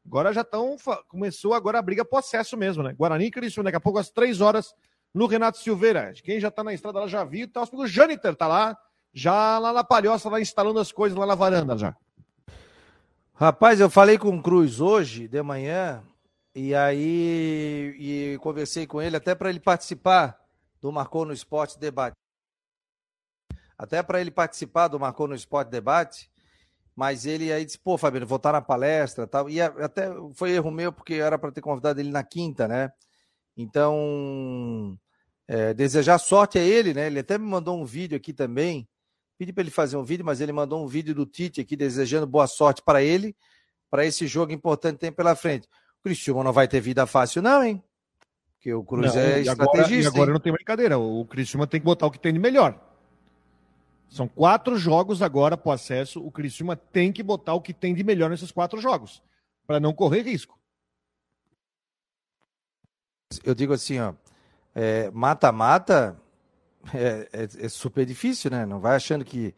Agora já estão. Começou agora a briga processo mesmo, né? Guarani e Criciúma, daqui a pouco, às três horas, no Renato Silveira. Quem já está na estrada lá já viu, tá, o Jâniter tá lá, já lá na palhoça, lá instalando as coisas lá na varanda já. Rapaz, eu falei com o Cruz hoje de manhã e aí e conversei com ele até para ele participar do Marcou no Esporte Debate até para ele participar do Marcou no Esporte Debate, mas ele aí disse, pô, Fabiano, vou estar na palestra tal. E até foi erro meu, porque era para ter convidado ele na quinta, né? Então, é, desejar sorte a ele, né? Ele até me mandou um vídeo aqui também. Pedi para ele fazer um vídeo, mas ele mandou um vídeo do Tite aqui desejando boa sorte para ele, para esse jogo importante que tem pela frente. O Cristiano não vai ter vida fácil, não, hein? Porque o Cruz não, é e estrategista. Agora, e agora não tem brincadeira. O Cristiano tem que botar o que tem de melhor. São quatro jogos agora para o acesso. O Criciúma tem que botar o que tem de melhor nesses quatro jogos, para não correr risco. Eu digo assim, ó, é, mata-mata é, é, é, super difícil, né? Não vai achando que,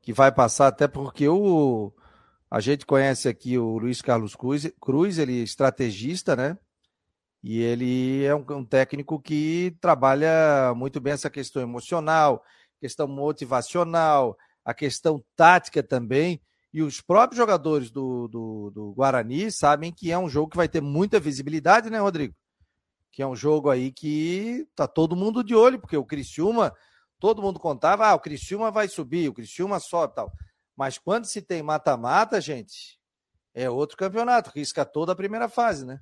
que vai passar, até porque o, a gente conhece aqui o Luiz Carlos Cruz, Cruz ele é estrategista, né? E ele é um, um técnico que trabalha muito bem essa questão emocional, questão motivacional, a questão tática também. E os próprios jogadores do, do, do, Guarani sabem que é um jogo que vai ter muita visibilidade, né, Rodrigo? Que é um jogo aí que tá todo mundo de olho, porque o Criciúma, todo mundo contava, ah, o Criciúma vai subir, o Criciúma sobe tal. Mas quando se tem mata-mata, gente, é outro campeonato, risca toda a primeira fase, né?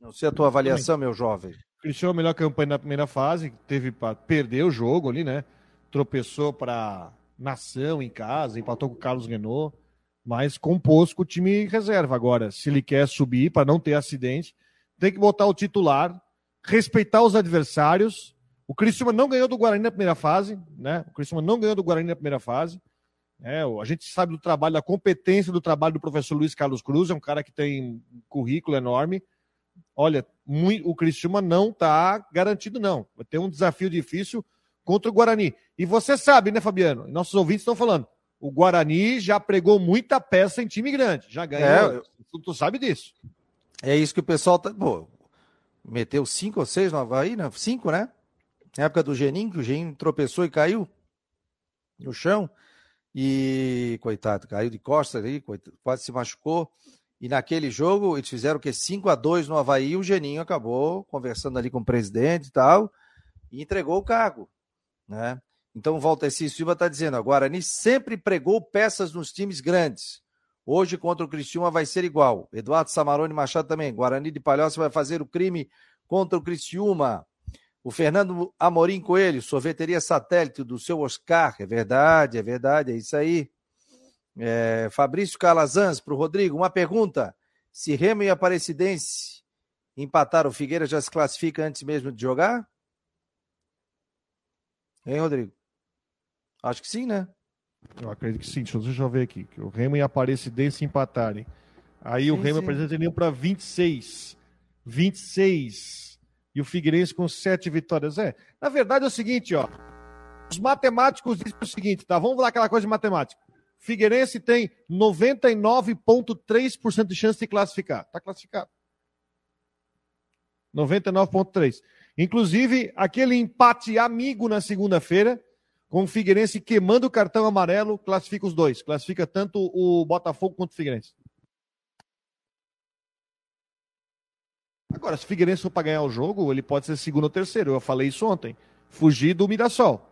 Não sei a tua avaliação, meu jovem. Cristiano, melhor campanha na primeira fase, teve para perder o jogo ali, né? Tropeçou para Nação em casa, empatou com o Carlos Renault, mas compôs com o time reserva. Agora, se ele quer subir para não ter acidente, tem que botar o titular, respeitar os adversários. O Criciúma não ganhou do Guarani na primeira fase, né? O Criciúma não ganhou do Guarani na primeira fase. É, a gente sabe do trabalho, da competência do trabalho do professor Luiz Carlos Cruz, é um cara que tem um currículo enorme olha, muito, o Criciúma não está garantido, não. Vai ter um desafio difícil contra o Guarani. E você sabe, né, Fabiano? Nossos ouvintes estão falando. O Guarani já pregou muita peça em time grande. Já ganhou. É, tu, tu, sabe disso. É isso que o pessoal tá. Pô, meteu cinco ou seis no Havaí, né? Cinco, né? Na época do Geninho, que o Geninho tropeçou e caiu no chão. E, coitado, caiu de costas ali, quase se machucou. E naquele jogo, eles fizeram o que? 5 a 2 no Havaí, o Geninho acabou conversando ali com o presidente e tal, e entregou o cargo. Né? Então o Valteci Silva está dizendo, a Guarani sempre pregou peças nos times grandes. Hoje contra o Criciúma vai ser igual. Eduardo Samarone Machado também. Guarani de Palhoça vai fazer o crime contra o Criciúma. O Fernando Amorim Coelho, sorveteria satélite do seu Oscar. É verdade, é verdade, é isso aí. É, Fabrício Calazans para o Rodrigo, uma pergunta. Se Remo e Aparecidense empatar, o Figueira já se classifica antes mesmo de jogar? Hein, Rodrigo? Acho que sim, né? Eu acredito que sim. Deixa eu, ver aqui. Que o Remo e Aparecidense empatarem. Aí sim, o Remo e Aparecidense iriam para 26. 26. E o Figueirense com 7 vitórias. É, na verdade é o seguinte, ó. Os matemáticos dizem o seguinte, tá? Vamos lá aquela coisa de matemática. Figueirense tem 99,3% de chance de classificar. Está classificado. 99,3%. Inclusive, aquele empate amigo na segunda-feira, com o Figueirense queimando o cartão amarelo, classifica os dois. Classifica tanto o Botafogo quanto o Figueirense. Agora, se o Figueirense for para ganhar o jogo, ele pode ser segundo ou terceiro. Eu falei isso ontem. Fugir do Mirassol.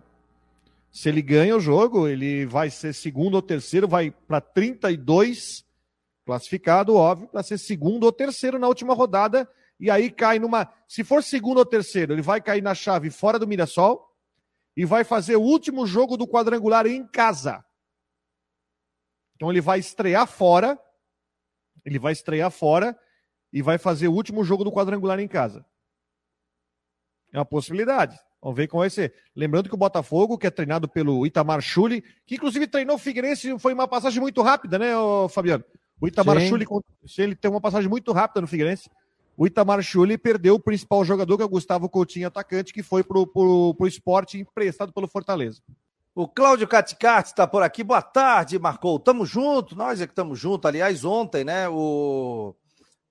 Se ele ganha o jogo, ele vai ser segundo ou terceiro, vai para 32 classificado, óbvio, para ser segundo ou terceiro na última rodada. E aí cai numa. Se for segundo ou terceiro, ele vai cair na chave fora do Mirassol e vai fazer o último jogo do quadrangular em casa. Então ele vai estrear fora. Ele vai estrear fora e vai fazer o último jogo do quadrangular em casa. É uma possibilidade. Vamos ver como vai ser. Lembrando que o Botafogo, que é treinado pelo Itamar Chuli, que inclusive treinou o Figueirense, foi uma passagem muito rápida, né, Fabiano? O Itamar Chuli, ele tem uma passagem muito rápida no Figueirense. O Itamar Chuli perdeu o principal jogador, que é o Gustavo Coutinho, atacante, que foi pro, pro, pro esporte emprestado pelo Fortaleza. O Cláudio Caticati está por aqui. Boa tarde, Marcou. Tamo junto, nós é que estamos junto. Aliás, ontem, né, o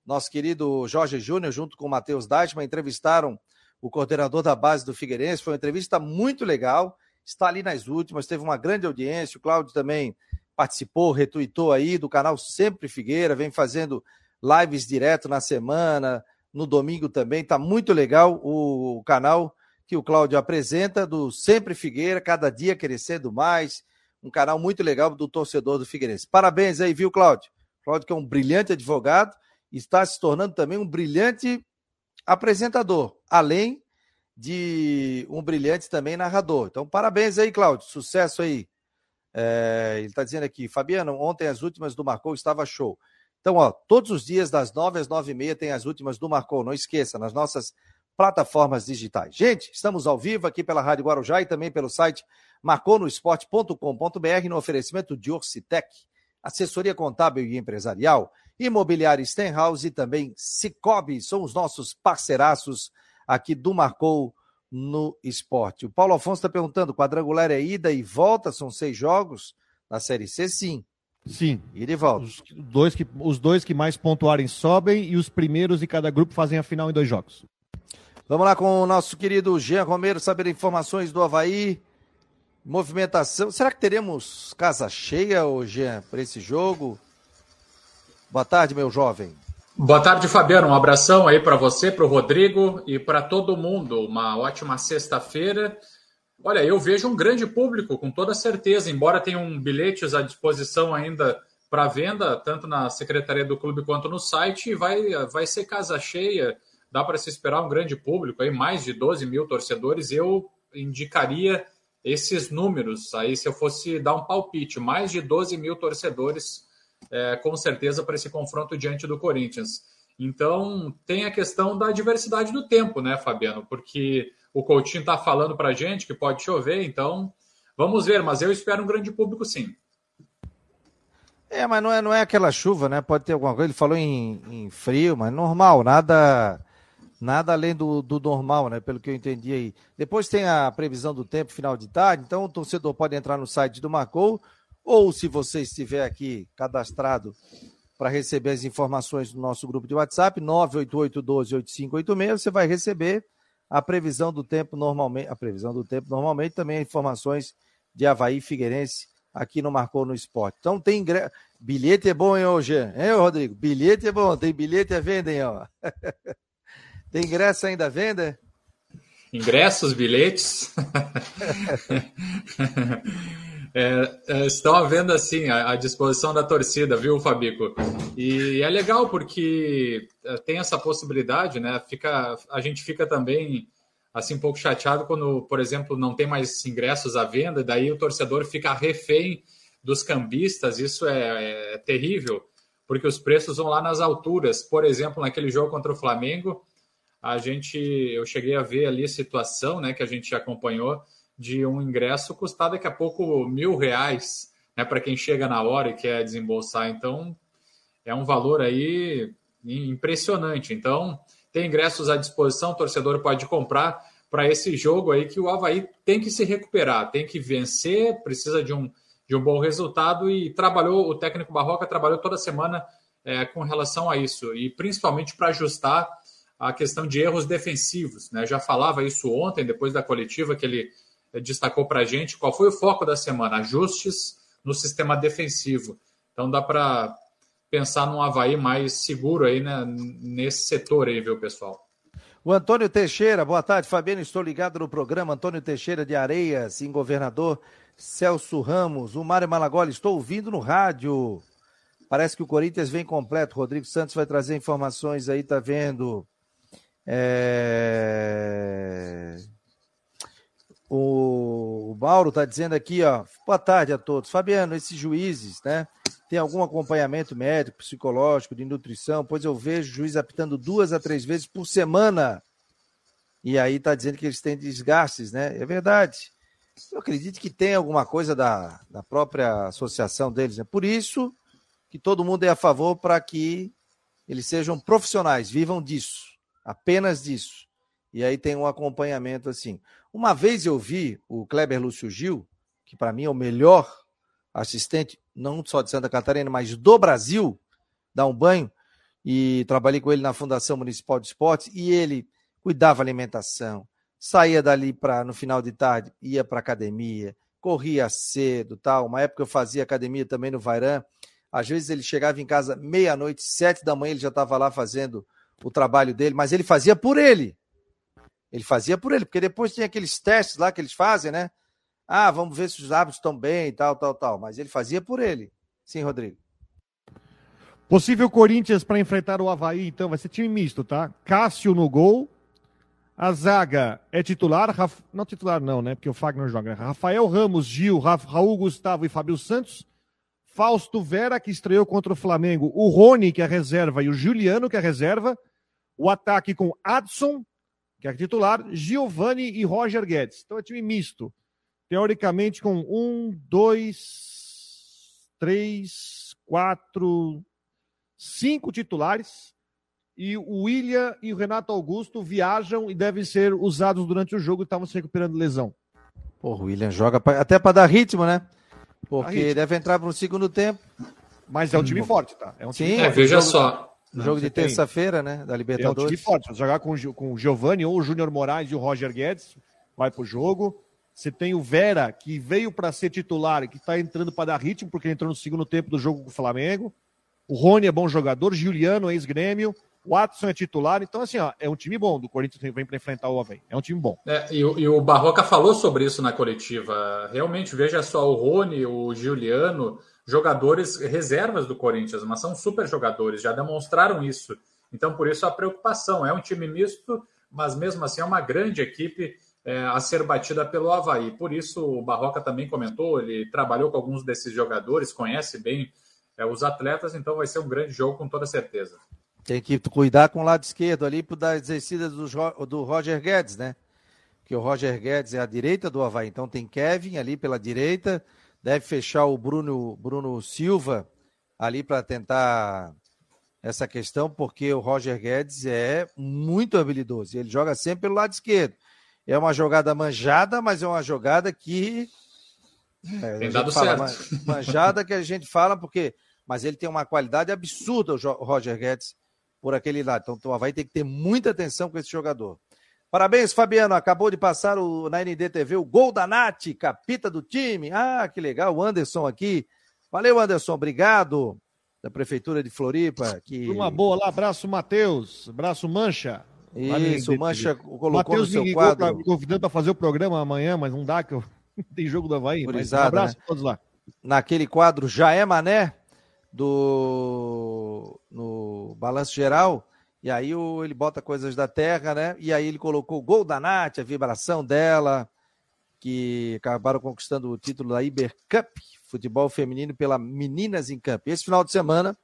nosso querido Jorge Júnior, junto com o Matheus Deichmann, entrevistaram o coordenador da base do Figueirense. Foi uma entrevista muito legal, está ali nas últimas, teve uma grande audiência. O Cláudio também participou, retuitou aí do canal Sempre Figueira, vem fazendo lives direto na semana, no domingo também. Está muito legal o canal que o Cláudio apresenta do Sempre Figueira, cada dia crescendo mais. Um canal muito legal do torcedor do Figueirense. Parabéns aí, viu, Cláudio? Cláudio, que é um brilhante advogado, está se tornando também um brilhante apresentador, além de um brilhante também narrador. Então, parabéns aí, Cláudio. Sucesso aí. É, ele está dizendo aqui, Fabiano, ontem as últimas do Marcou estava show. Então, ó, todos os dias, das nove às nove e meia, tem as últimas do Marcou. Não esqueça, nas nossas plataformas digitais. Gente, estamos ao vivo aqui pela Rádio Guarujá e também pelo site marcou no esporte.com.br no oferecimento de Orcitec, assessoria contábil e empresarial, imobiliária Stenhouse e também Cicobi, são os nossos parceiraços aqui do Marcou no Esporte. O Paulo Afonso está perguntando, quadrangular é ida e volta, são seis jogos? Na Série C, sim. Sim. Ida e volta. Os dois, que, os dois que mais pontuarem sobem e os primeiros de cada grupo fazem a final em dois jogos. Vamos lá com o nosso querido Jean Romero, saber informações do Havaí. Movimentação. Será que teremos casa cheia, hoje para esse jogo? Boa tarde, meu jovem. Boa tarde, Fabiano. Um abração aí para você, para o Rodrigo e para todo mundo. Uma ótima sexta-feira. Olha, eu vejo um grande público, com toda certeza, embora tenham bilhetes à disposição ainda para venda, tanto na secretaria do clube quanto no site, vai, vai ser casa cheia. Dá para se esperar um grande público, aí mais de 12 mil torcedores. Eu indicaria esses números aí, se eu fosse dar um palpite, mais de 12 mil torcedores, é, com certeza, para esse confronto diante do Corinthians. Então, tem a questão da diversidade do tempo, né, Fabiano? Porque o Coutinho está falando para a gente que pode chover, então vamos ver, mas eu espero um grande público sim. É, mas não é, não é aquela chuva, né? Pode ter alguma coisa. Ele falou em, em frio, mas normal, nada Nada além do, do, normal, né? Pelo que eu entendi aí. Depois tem a previsão do tempo final de tarde, então o torcedor pode entrar no site do Marcou, ou se você estiver aqui cadastrado para receber as informações do nosso grupo de WhatsApp, 988-12-8586, você vai receber a previsão do tempo normalmente, a previsão do tempo normalmente, também informações de Havaí Figueirense aqui no Marcou no Esporte. Então tem ingresso. Bilhete é bom, hein, hoje? Hein, Rodrigo? Bilhete é bom, tem bilhete à venda, hein, ó. Tem ingresso ainda à venda? Ingressos, bilhetes. é, é, estão à venda sim, à, à, disposição da torcida, viu, Fabico? E é legal porque é, tem essa possibilidade, né? Fica, a gente fica também assim um pouco chateado quando, por exemplo, não tem mais ingressos à venda, daí o torcedor fica refém dos cambistas, isso é, é terrível, porque os preços vão lá nas alturas. Por exemplo, naquele jogo contra o Flamengo, a gente, eu cheguei a ver ali a situação, né, que a gente acompanhou, de um ingresso custar daqui a pouco mil reais, né, para quem chega na hora e quer desembolsar. Então, é um valor aí impressionante. Então, tem ingressos à disposição, o torcedor pode comprar para esse jogo aí que o Havaí tem que se recuperar, tem que vencer, precisa de um, de um bom resultado e trabalhou, o técnico Barroca trabalhou toda semana é, com relação a isso, e principalmente para ajustar a questão de erros defensivos. Né? Já falava isso ontem, depois da coletiva que ele destacou para a gente. Qual foi o foco da semana? Ajustes no sistema defensivo. Então dá para pensar num Havaí mais seguro aí né, nesse setor aí, viu, pessoal? O Antônio Teixeira, boa tarde, Fabiano. Estou ligado no programa. Antônio Teixeira de Areias, em governador Celso Ramos. O Mário Malagoli, estou ouvindo no rádio. Parece que o Corinthians vem completo. Rodrigo Santos vai trazer informações aí, tá vendo? É... O, o Mauro está dizendo aqui, ó. Boa tarde a todos. Fabiano, esses juízes, né? Tem algum acompanhamento médico, psicológico, de nutrição? Pois eu vejo juiz apitando duas a três vezes por semana. E aí está dizendo que eles têm desgastes, né? É verdade. Eu acredito que tem alguma coisa da, da própria associação deles, né? Por isso que todo mundo é a favor para que eles sejam profissionais, vivam disso apenas disso. E aí tem um acompanhamento assim. Uma vez eu vi o Kleber Lúcio Gil, que para mim é o melhor assistente, não só de Santa Catarina, mas do Brasil, dar um banho. E trabalhei com ele na Fundação Municipal de Esportes e ele cuidava da alimentação, saía dali para no final de tarde, ia para academia, corria cedo, tal. Uma época eu fazia academia também no Vairan. Às vezes ele chegava em casa meia-noite, sete da manhã, ele já estava lá fazendo o trabalho dele, mas ele fazia por ele. Ele fazia por ele, porque depois tem aqueles testes lá que eles fazem, né? Ah, vamos ver se os hábitos estão bem, tal, tal, tal. Mas ele fazia por ele. Sim, Rodrigo. Possível Corinthians para enfrentar o Havaí, então, vai ser time misto, tá? Cássio no gol. A zaga é titular, Raf... não titular não, né? Porque o Fagner joga. Rafael Ramos, Gil, Raul Gustavo e Fábio Santos. Fausto Vera, que estreou contra o Flamengo. O Rony, que é reserva, e o Juliano, que é reserva. O ataque com Adson, que é titular, Giovanni e Roger Guedes. Então é time misto. teoricamente com um, dois, três, quatro, cinco titulares. E o William e o Renato Augusto viajam e devem ser usados durante o jogo e estavam se recuperando de lesão. Pô, o William joga pra, até para dar ritmo, né? Porque deve entrar para o segundo tempo. Mas é um time forte, tá? É um time Sim, forte. É, veja só. No jogo de terça-feira, né? Da Libertadores. É um time forte. Jogar com, com o Giovanni ou o Júnior Moraes e o Roger Guedes, vai pro jogo. Você tem o Vera, que veio para ser titular e que está entrando para dar ritmo, porque entrou no segundo tempo do jogo com o Flamengo. O Rony é bom jogador, Juliano, ex-grêmio. O Watson é titular, então assim, ó, é um time bom do Corinthians vem para enfrentar o Havaí. É um time bom. É, e, e, o Barroca falou sobre isso na coletiva. Realmente, veja só, o Rony, o Juliano, jogadores reservas do Corinthians, mas são super jogadores, já demonstraram isso. Então, por isso a preocupação. É um time misto, mas mesmo assim é uma grande equipe é, a ser batida pelo Havaí. Por isso, o Barroca também comentou, ele trabalhou com alguns desses jogadores, conhece bem é, os atletas, então vai ser um grande jogo com toda certeza. Tem que cuidar com o lado esquerdo ali dar exercícias do, do Roger Guedes, né? Que o Roger Guedes é a direita do Havaí, então tem Kevin ali pela direita, deve fechar o Bruno, Bruno Silva ali para tentar essa questão, porque o Roger Guedes é muito habilidoso. Ele joga sempre pelo lado esquerdo. É uma jogada manjada, mas é uma jogada que. É, tem dado fala, certo. Manjada que a gente fala, porque. Mas ele tem uma qualidade absurda, o Roger Guedes, por aquele lado. Então o Havaí tem que ter muita atenção com esse jogador. Parabéns, Fabiano. Acabou de passar o, na NDTV o gol da Nath, capita do time. Ah, que legal. O Anderson aqui. Valeu, Anderson. Obrigado. Da Prefeitura de Floripa. Que... Uma boa lá. Abraço, Matheus. Abraço, Mancha. Isso, o Mancha colocou Mateus no seu quadro. Pra, me convidando para fazer o programa amanhã, mas não dá, que eu... tem jogo do Havaí. Um abraço né? a todos lá. Naquele quadro Já é Mané, do no Balanço Geral e aí o, ele bota coisas da terra, né? E aí ele colocou o gol da Nath, a vibração dela, que acabaram conquistando o título da Iber Cup, futebol feminino pela Meninas em Campo. Esse final de semana,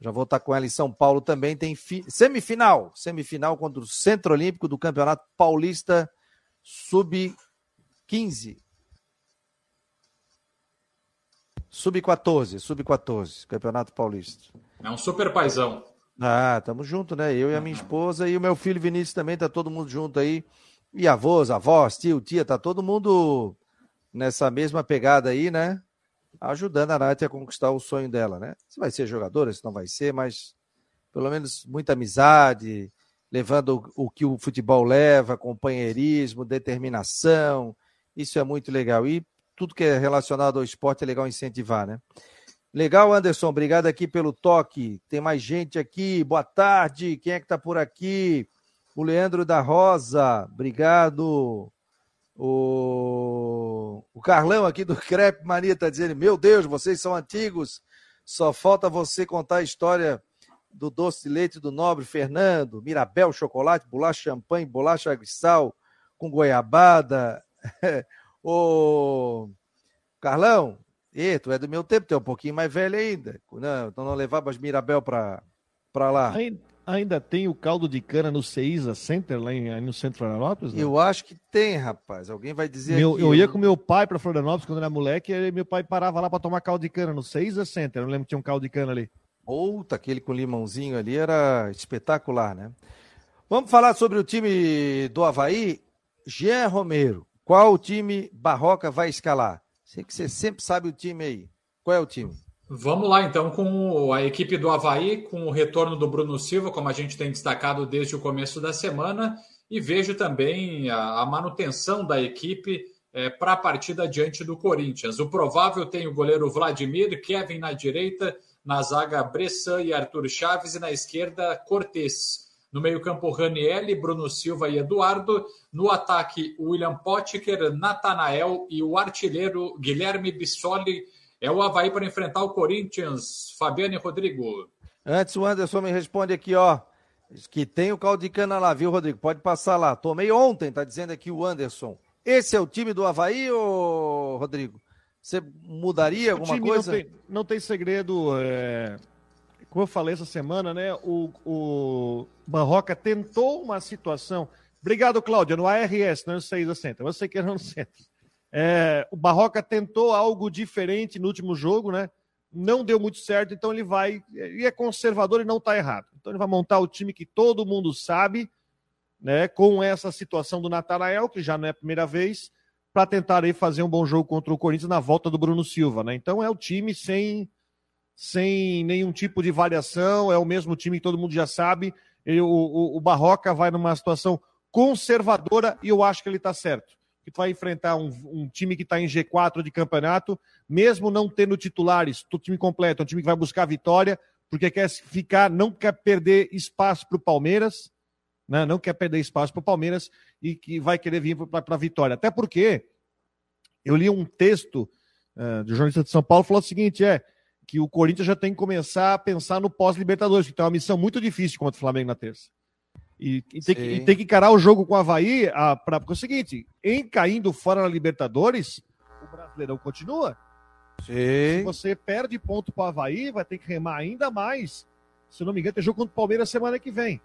já vou estar com ela em São Paulo também, tem fi, semifinal, semifinal contra o Centro Olímpico do Campeonato Paulista Sub-15. Sub-14, Sub-14, Campeonato Paulista. É um super paizão. Ah, tamo junto, né? Eu e a minha esposa e o meu filho Vinícius também, tá todo mundo junto aí. E avós, avós, tio, tia, tá todo mundo nessa mesma pegada aí, né? Ajudando a Nath a conquistar o sonho dela, né? Se vai ser jogadora, se não vai ser, mas pelo menos muita amizade, levando o, o que o futebol leva, companheirismo, determinação. Isso é muito legal. E tudo que é relacionado ao esporte é legal incentivar, né? Legal, Anderson. Obrigado aqui pelo toque. Tem mais gente aqui. Boa tarde. Quem é que está por aqui? O Leandro da Rosa. Obrigado. O, o Carlão aqui do Crepe Mania está dizendo: Meu Deus, vocês são antigos. Só falta você contar a história do doce de leite do nobre Fernando, Mirabel, chocolate, bolacha champanhe, bolacha aguissal com goiabada. Ô, Carlão, e tu é do meu tempo, tu é um pouquinho mais velho ainda. Não, então não levava as Mirabel para lá. Ainda, ainda, tem o caldo de cana no Ceisa Center, lá em, no centro de Florianópolis? Não? Eu acho que tem, rapaz. Alguém vai dizer meu, Eu ia com meu pai para Florianópolis quando era moleque, e meu pai parava lá para tomar caldo de cana no Ceisa Center. Eu lembro que tinha um caldo de cana ali. Puta, aquele com limãozinho ali era espetacular, né? Vamos falar sobre o time do Havaí. Jean Romero, qual o time Barroca vai escalar? Sei que você sempre sabe o time aí. Qual é o time? Vamos lá, então, com a equipe do Havaí, com o retorno do Bruno Silva, como a gente tem destacado desde o começo da semana, e vejo também a, a manutenção da equipe é, para a partida diante do Corinthians. O provável tem o goleiro Vladimir, Kevin na direita, na zaga Bressan e Arthur Chaves, e na esquerda Cortes. No meio-campo, Ranielli, Bruno Silva e Eduardo. No ataque, William Potker, Natanael e o artilheiro Guilherme Bissoli. É o Havaí para enfrentar o Corinthians. Fabiano e Rodrigo. Antes, o Anderson me responde aqui, ó. Que tem o caldo de cana lá, viu, Rodrigo? Pode passar lá. Tomei ontem, tá dizendo aqui o Anderson. Esse é o time do Havaí, ô Rodrigo? Você mudaria alguma coisa? Não tem, não tem segredo. É como eu falei essa semana, né? O, o Barroca tentou uma situação. Obrigado, Cláudia, no ARS, não sei da Centro. Você que era no centro. É, o Barroca tentou algo diferente no último jogo, né? Não deu muito certo, então ele vai. E é conservador e não está errado. Então ele vai montar o time que todo mundo sabe, né? Com essa situação do Natanael, que já não é a primeira vez, para tentar aí fazer um bom jogo contra o Corinthians na volta do Bruno Silva, né? Então é o time sem, sem nenhum tipo de variação, é o mesmo time que todo mundo já sabe. O, o, o Barroca vai numa situação conservadora e eu acho que ele está certo. Que vai enfrentar um, um time que está em G4 de campeonato, mesmo não tendo titulares, o time completo, é um time que vai buscar vitória, porque quer ficar, não quer perder espaço para o Palmeiras, né? não quer perder espaço para o Palmeiras e que vai querer vir para a vitória. Até porque eu li um texto uh, do jornalista de São Paulo falou o seguinte: é que o Corinthians já tem que começar a pensar no pós-Libertadores, que tem uma missão muito difícil contra o Flamengo na terça. E, e, tem, que, e tem, que, encarar o jogo com o Havaí, a, pra, porque é o seguinte: em caindo fora na Libertadores, o Brasileirão continua. Sim. Se você perde ponto para o Havaí, vai ter que remar ainda mais. Se não me engano, tem jogo contra o Palmeiras semana que vem.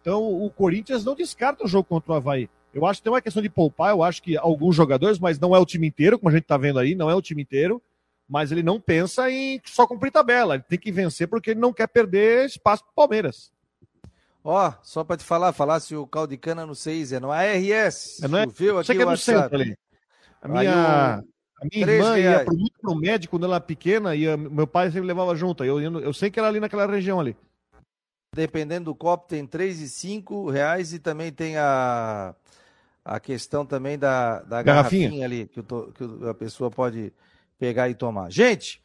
Então o Corinthians não descarta o jogo contra o Havaí. Eu acho que tem uma questão de poupar, eu acho que alguns jogadores, mas não é o time inteiro, como a gente está vendo aí, não é o time inteiro. Mas ele não pensa em só cumprir tabela. Ele tem que vencer porque ele não quer perder espaço para o Palmeiras. Ó, oh, só para te falar, falar se o caldo de cana no 6 é no ARS. É, não é? Viu aqui que é no centro ali. A minha, a minha irmã reais. ia pro, muito pro médico quando ela era pequena e meu pai sempre levava junto. Eu, eu, eu sei que era ali naquela região ali. Dependendo do copo, tem e cinco reais e também tem a, a questão também da, da garrafinha. garrafinha ali, que, que a pessoa pode pegar e tomar. Gente,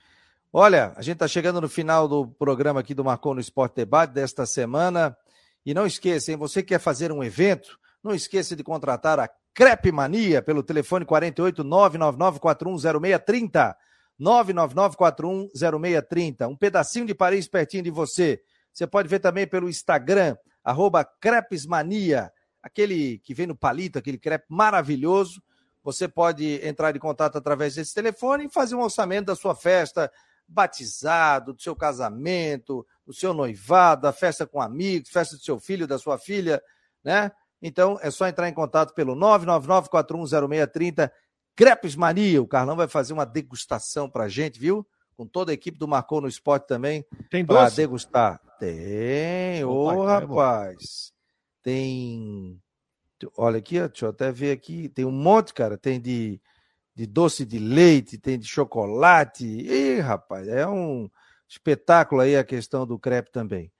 olha, a gente está chegando no final do programa aqui do Marcou no Esporte Debate desta semana. E não esqueça, hein, você quer fazer um evento, não esqueça de contratar a Crepe Mania pelo telefone 48 999410630. 999410630. Um pedacinho de Paris pertinho de você. Você pode ver também pelo Instagram, arroba Crepesmania, aquele que vem no palito, aquele crepe maravilhoso. Você pode entrar em contato através desse telefone e fazer um orçamento da sua festa, batizado, do seu casamento, do seu noivado, da festa com amigos, festa do seu filho, da sua filha, né? Então é só entrar em contato pelo 999-410630, Crepes Mania. O Carlão vai fazer uma degustação pra gente, viu? Com toda a equipe do Marcou no Esporte também. Tem doce? degustar. Tem, ô oh, rapaz. Tem. Olha aqui, deixa eu até ver aqui. Tem um monte, cara. Tem de, de doce de leite, tem de chocolate. Ih, rapaz, é um espetáculo aí a questão do crepe também.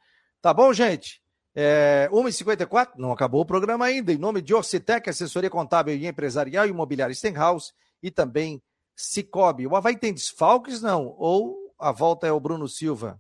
Tá bom, gente? É, 1h54, não acabou o programa ainda. Em nome de Orcitec, assessoria contábil e empresarial, imobiliária Stenhouse e também Cicobi. O Havaí tem desfalques, não? Ou a volta é o Bruno Silva?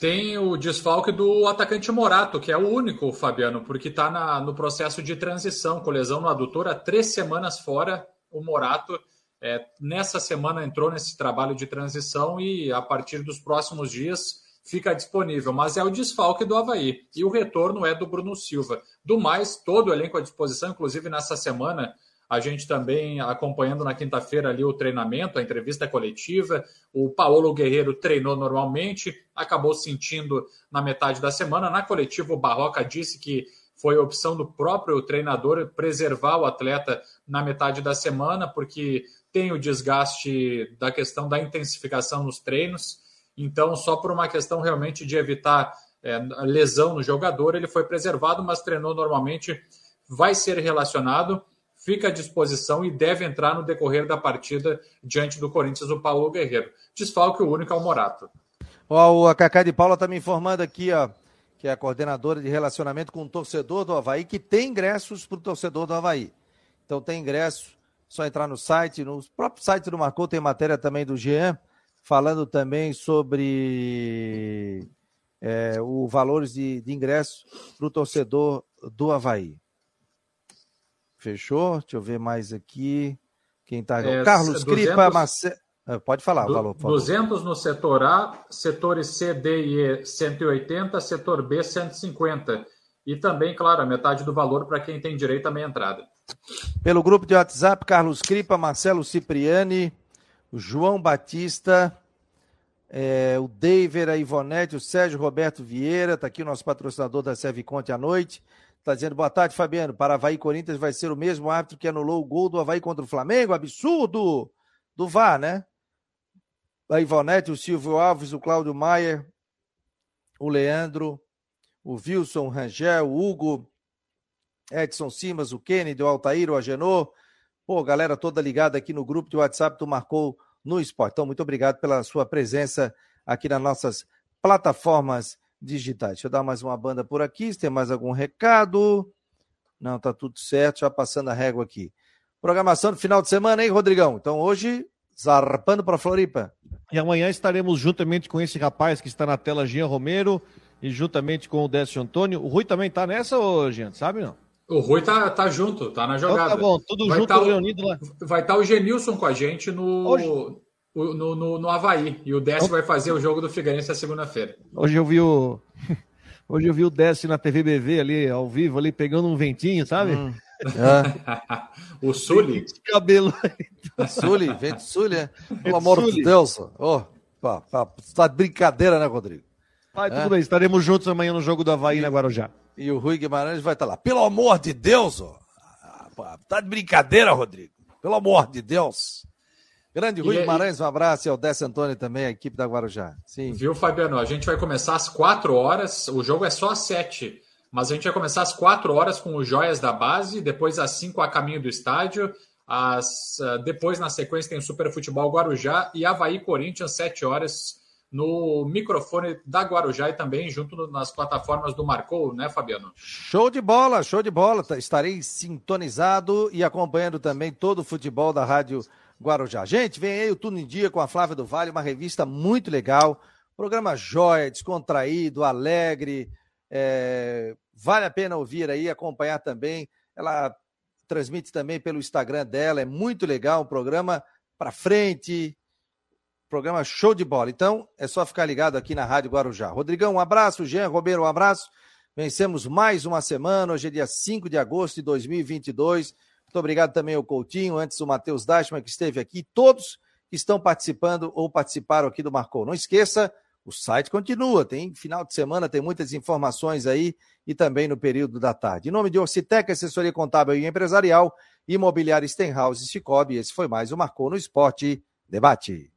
Tem o desfalque do atacante Morato, que é o único, Fabiano, porque está no processo de transição, com lesão no adutor, há três semanas fora. O Morato, é, nessa semana, entrou nesse trabalho de transição e a partir dos próximos dias fica disponível. Mas é o desfalque do Havaí. E o retorno é do Bruno Silva. Do mais, todo o elenco à disposição, inclusive nessa semana a gente também acompanhando na quinta-feira ali o treinamento, a entrevista coletiva. O Paulo Guerreiro treinou normalmente, acabou sentindo na metade da semana. Na coletiva, o Barroca disse que foi opção do próprio treinador preservar o atleta na metade da semana, porque tem o desgaste da questão da intensificação nos treinos. Então, só por uma questão realmente de evitar é, lesão no jogador, ele foi preservado, mas treinou normalmente, vai ser relacionado fica à disposição e deve entrar no decorrer da partida diante do Corinthians, o Paulo Guerreiro. Desfalque o único é o Morato. Ó, a Cacá de Paula está me informando aqui, ó, que é a coordenadora de relacionamento com o torcedor do Havaí, que tem ingressos para o torcedor do Havaí. Então tem ingresso, só entrar no site, no próprio site do Marcou tem matéria também do Jean, falando também sobre é, o valores de, de para o torcedor do Havaí. Fechou? Deixa eu ver mais aqui. Quem está. É, Carlos 200, Cripa, Marcelo. Ah, pode falar, o valor. 200 no setor A, setores C, D e E 180, setor B 150. E também, claro, a metade do valor para quem tem direito à meia entrada. Pelo grupo de WhatsApp, Carlos Cripa, Marcelo Cipriani, João Batista, é, o David, a Ivonete, o Sérgio Roberto Vieira, está aqui o nosso patrocinador da Serviconte à noite. Está dizendo, boa tarde, Fabiano. Para Havaí Corinthians vai ser o mesmo árbitro que anulou o gol do Havaí contra o Flamengo. Absurdo! Do VAR, né? A Ivonete, o Silvio Alves, o Cláudio Maier, o Leandro, o Wilson Rangel, o Hugo, Edson Simas, o Kennedy, o Altair, o Agenor. Pô, galera toda ligada aqui no grupo de WhatsApp do Marcou no Esporte. Então, muito obrigado pela sua presença aqui nas nossas plataformas digitais. Deixa eu dar mais uma banda por aqui, se tem mais algum recado. Não, tá tudo certo, já passando a régua aqui. Programação do final de semana, hein, Rodrigão? Então hoje, zarpando para Floripa. E amanhã estaremos juntamente com esse rapaz que está na tela, Jean Romero, e juntamente com o Décio Antônio. O Rui também tá nessa, ô, Jean, sabe não? O Rui tá, tá junto, tá na jogada. Então tá bom, tudo vai junto, tá reunido lá. Vai estar tá o Genilson com a gente no, Hoje... no, no, no Havaí. E o Décio vai fazer o jogo do Figueirense na segunda-feira. Hoje eu vi o. Hoje eu vi o Décio na TV BV ali, ao vivo, ali, pegando um ventinho, sabe? Hum. É. o Sully. Cabelo. Sully, vento Sully, é? Pelo amor de Deus. Oh, pá, pá, tá de brincadeira, né, Rodrigo? Vai, tudo é? bem, estaremos juntos amanhã no jogo do Havaí e, na Guarujá. E o Rui Guimarães vai estar lá. Pelo amor de Deus, ó. Tá de brincadeira, Rodrigo. Pelo amor de Deus. Grande Rui e, Guimarães, um abraço e ao Décio Antônio também, a equipe da Guarujá. Sim. Viu, Fabiano? A gente vai começar às 4 horas, o jogo é só às 7, mas a gente vai começar às 4 horas com os Joias da Base, depois às 5 a caminho do estádio, as, ah, depois na sequência tem o Super Futebol Guarujá e Havaí Corinthians, 7 horas no microfone da Guarujá e também junto nas plataformas do Marcou, né, Fabiano? Show de bola, show de bola. Estarei sintonizado e acompanhando também todo o futebol da Rádio Guarujá. Gente, vem aí o Tudo em Dia com a Flávia do Vale, uma revista muito legal. Programa jóia, descontraído, alegre. É... Vale a pena ouvir aí, acompanhar também. Ela transmite também pelo Instagram dela, é muito legal, um programa para frente, programa show de bola. Então, é só ficar ligado aqui na Rádio Guarujá. Rodrigão, um abraço. Jean Robeiro, um abraço. Vencemos mais uma semana. Hoje é dia 5 de agosto de 2022. Muito obrigado também ao Coutinho, antes o Matheus Dashman, que esteve aqui, todos que estão participando ou participaram aqui do Marcou. Não esqueça, o site continua, tem final de semana, tem muitas informações aí e também no período da tarde. Em nome de Orcitec, assessoria contábil e empresarial, imobiliária Stenhouse e Cicobi, esse foi mais o Marcou no Esporte Debate.